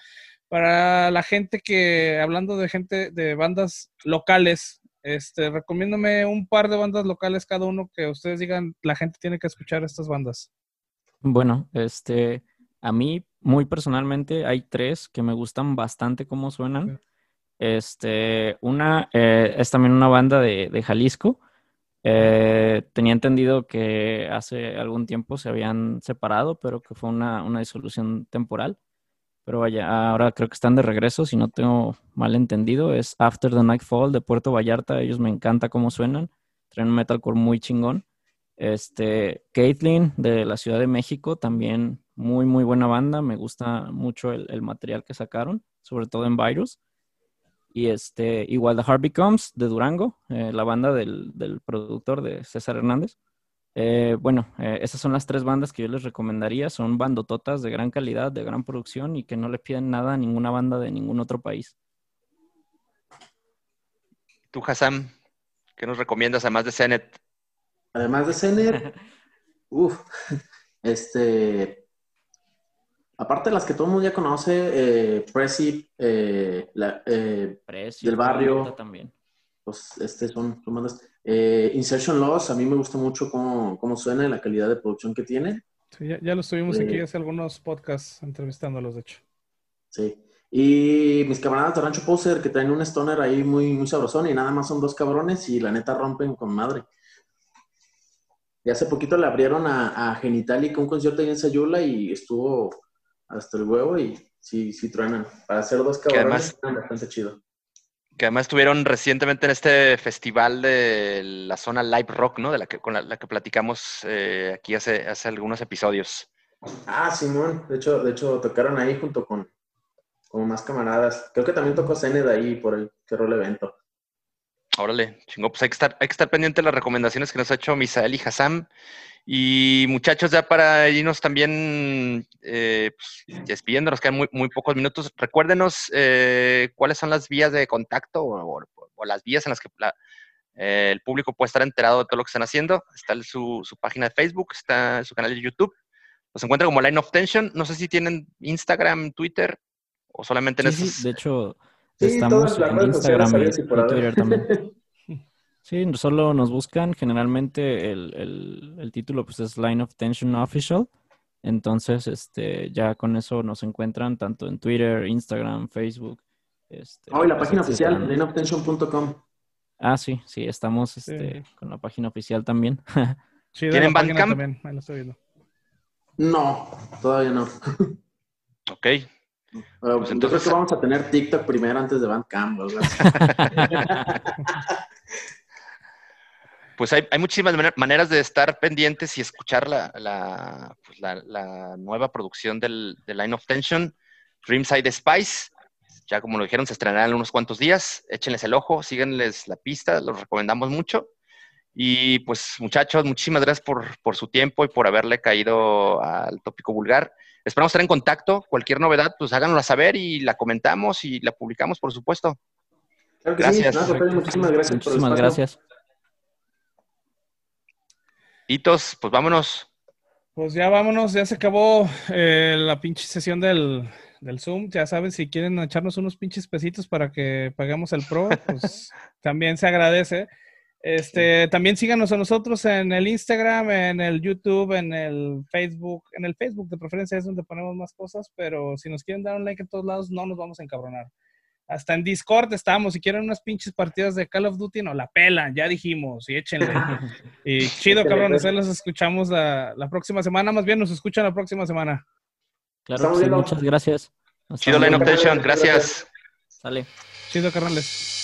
para la gente que, hablando de gente de bandas locales, este, recomiéndome un par de bandas locales cada uno que ustedes digan, la gente tiene que escuchar estas bandas. Bueno, este, a mí muy personalmente hay tres que me gustan bastante cómo suenan. Este, una eh, es también una banda de, de Jalisco. Eh, tenía entendido que hace algún tiempo se habían separado, pero que fue una, una disolución temporal. Pero vaya, ahora creo que están de regreso, si no tengo mal entendido. Es After the Nightfall de Puerto Vallarta. Ellos me encanta cómo suenan. Traen un metalcore muy chingón. Este, Caitlyn de la Ciudad de México, también muy, muy buena banda. Me gusta mucho el, material que sacaron, sobre todo en Virus. Y este, igual The Heart Becomes de Durango, eh, la banda del, del productor de César Hernández. Eh, bueno, eh, esas son las tres bandas que yo les recomendaría. Son bandototas de gran calidad, de gran producción y que no le piden nada a ninguna banda de ningún otro país. Tú, Hassan, ¿qué nos recomiendas además de Zenet? Además de Zener, uff, este, aparte de las que todo el mundo ya conoce, eh, Prezi, eh, la- eh, Precio, Del barrio. También. Pues este son, son bandas. Eh, Insertion Loss, a mí me gusta mucho cómo, cómo suena y la calidad de producción que tiene. Sí, ya, ya los tuvimos Eh. aquí hace algunos podcasts entrevistándolos, de hecho. Sí. Y mis camaradas de Rancho Poser que traen un stoner ahí muy, muy sabrosón y nada más son dos cabrones y la neta rompen con madre. Y hace poquito le abrieron a, a Genitalica un concierto ahí en Sayula y estuvo hasta el huevo y sí, sí truenan. Para hacer dos cabrones, además- suenan bastante chido. Que además estuvieron recientemente en este festival de la zona Live Rock, ¿no? De la que, con la, la que platicamos eh, aquí hace, hace algunos episodios. Ah, Simón, de hecho, de hecho tocaron ahí junto con, con más camaradas. Creo que también tocó Zened ahí por el cerró el evento. Órale, chingo, pues hay que estar, hay que estar pendiente de las recomendaciones que nos ha hecho Misael y Hassam. Y muchachos, ya para irnos también eh, pues, despidiendo, nos quedan muy, muy pocos minutos. Recuérdenos eh, cuáles son las vías de contacto o, o- o las vías en las que la- eh, el público puede estar enterado de todo lo que están haciendo. Está su, su página de Facebook, está su canal de YouTube. Los encuentra como Line of Tension. No sé si tienen Instagram, Twitter o solamente en Sí, sí, esos. de hecho, Sí, estamos en Instagram y, y. Twitter también. Sí, solo nos buscan. Generalmente el, el- el título pues es Line of Tension Official. Entonces, este, ya con eso nos encuentran tanto en Twitter, Instagram, Facebook. Este, Oh, y la pues, página oficial, lineoftension.com. Ah, sí, sí, estamos este, con la página oficial también. Sí, de ¿Tienen la página Bandcamp? también, ahí lo estoy viendo. No, todavía no. Ok. Pero Pues yo creo entonces- que vamos a tener TikTok primero antes de Bandcamp. Pues hay, hay muchísimas mane- maneras de estar pendientes y escuchar la, la, pues la- la nueva producción del, de Line of Tension, Dreamside Spice. Ya como lo dijeron, se estrenará en unos cuantos días. Échenles el ojo, síganles la pista, los recomendamos mucho. Y pues muchachos, muchísimas gracias por, por su tiempo y por haberle caído al tópico vulgar. Esperamos estar en contacto. Cualquier novedad, pues háganosla saber y la comentamos y la publicamos, por supuesto. Claro que Gracias. sí. No, Rafael, muchísimas gracias por el gracias. Hitos, pues vámonos. Pues ya vámonos, ya se acabó eh, la pinche sesión del, del Zoom. Ya saben, si quieren echarnos unos pinches pesitos para que paguemos el Pro, pues también se agradece. Este, también síganos a nosotros en el Instagram, en el YouTube, en el Facebook. En el Facebook de preferencia es donde ponemos más cosas, pero si nos quieren dar un like en todos lados, no nos vamos a encabronar. Hasta en Discord estamos. Si quieren unas pinches partidas de Call of Duty, no la pelan, ya dijimos, y échenle. Y chido, cabrones, pues. los escuchamos la, la próxima semana. Más bien nos escuchan la próxima semana. Claro sí, muchas gracias. Hasta Chido Line Tension, gracias. Sale. Chido, carnales.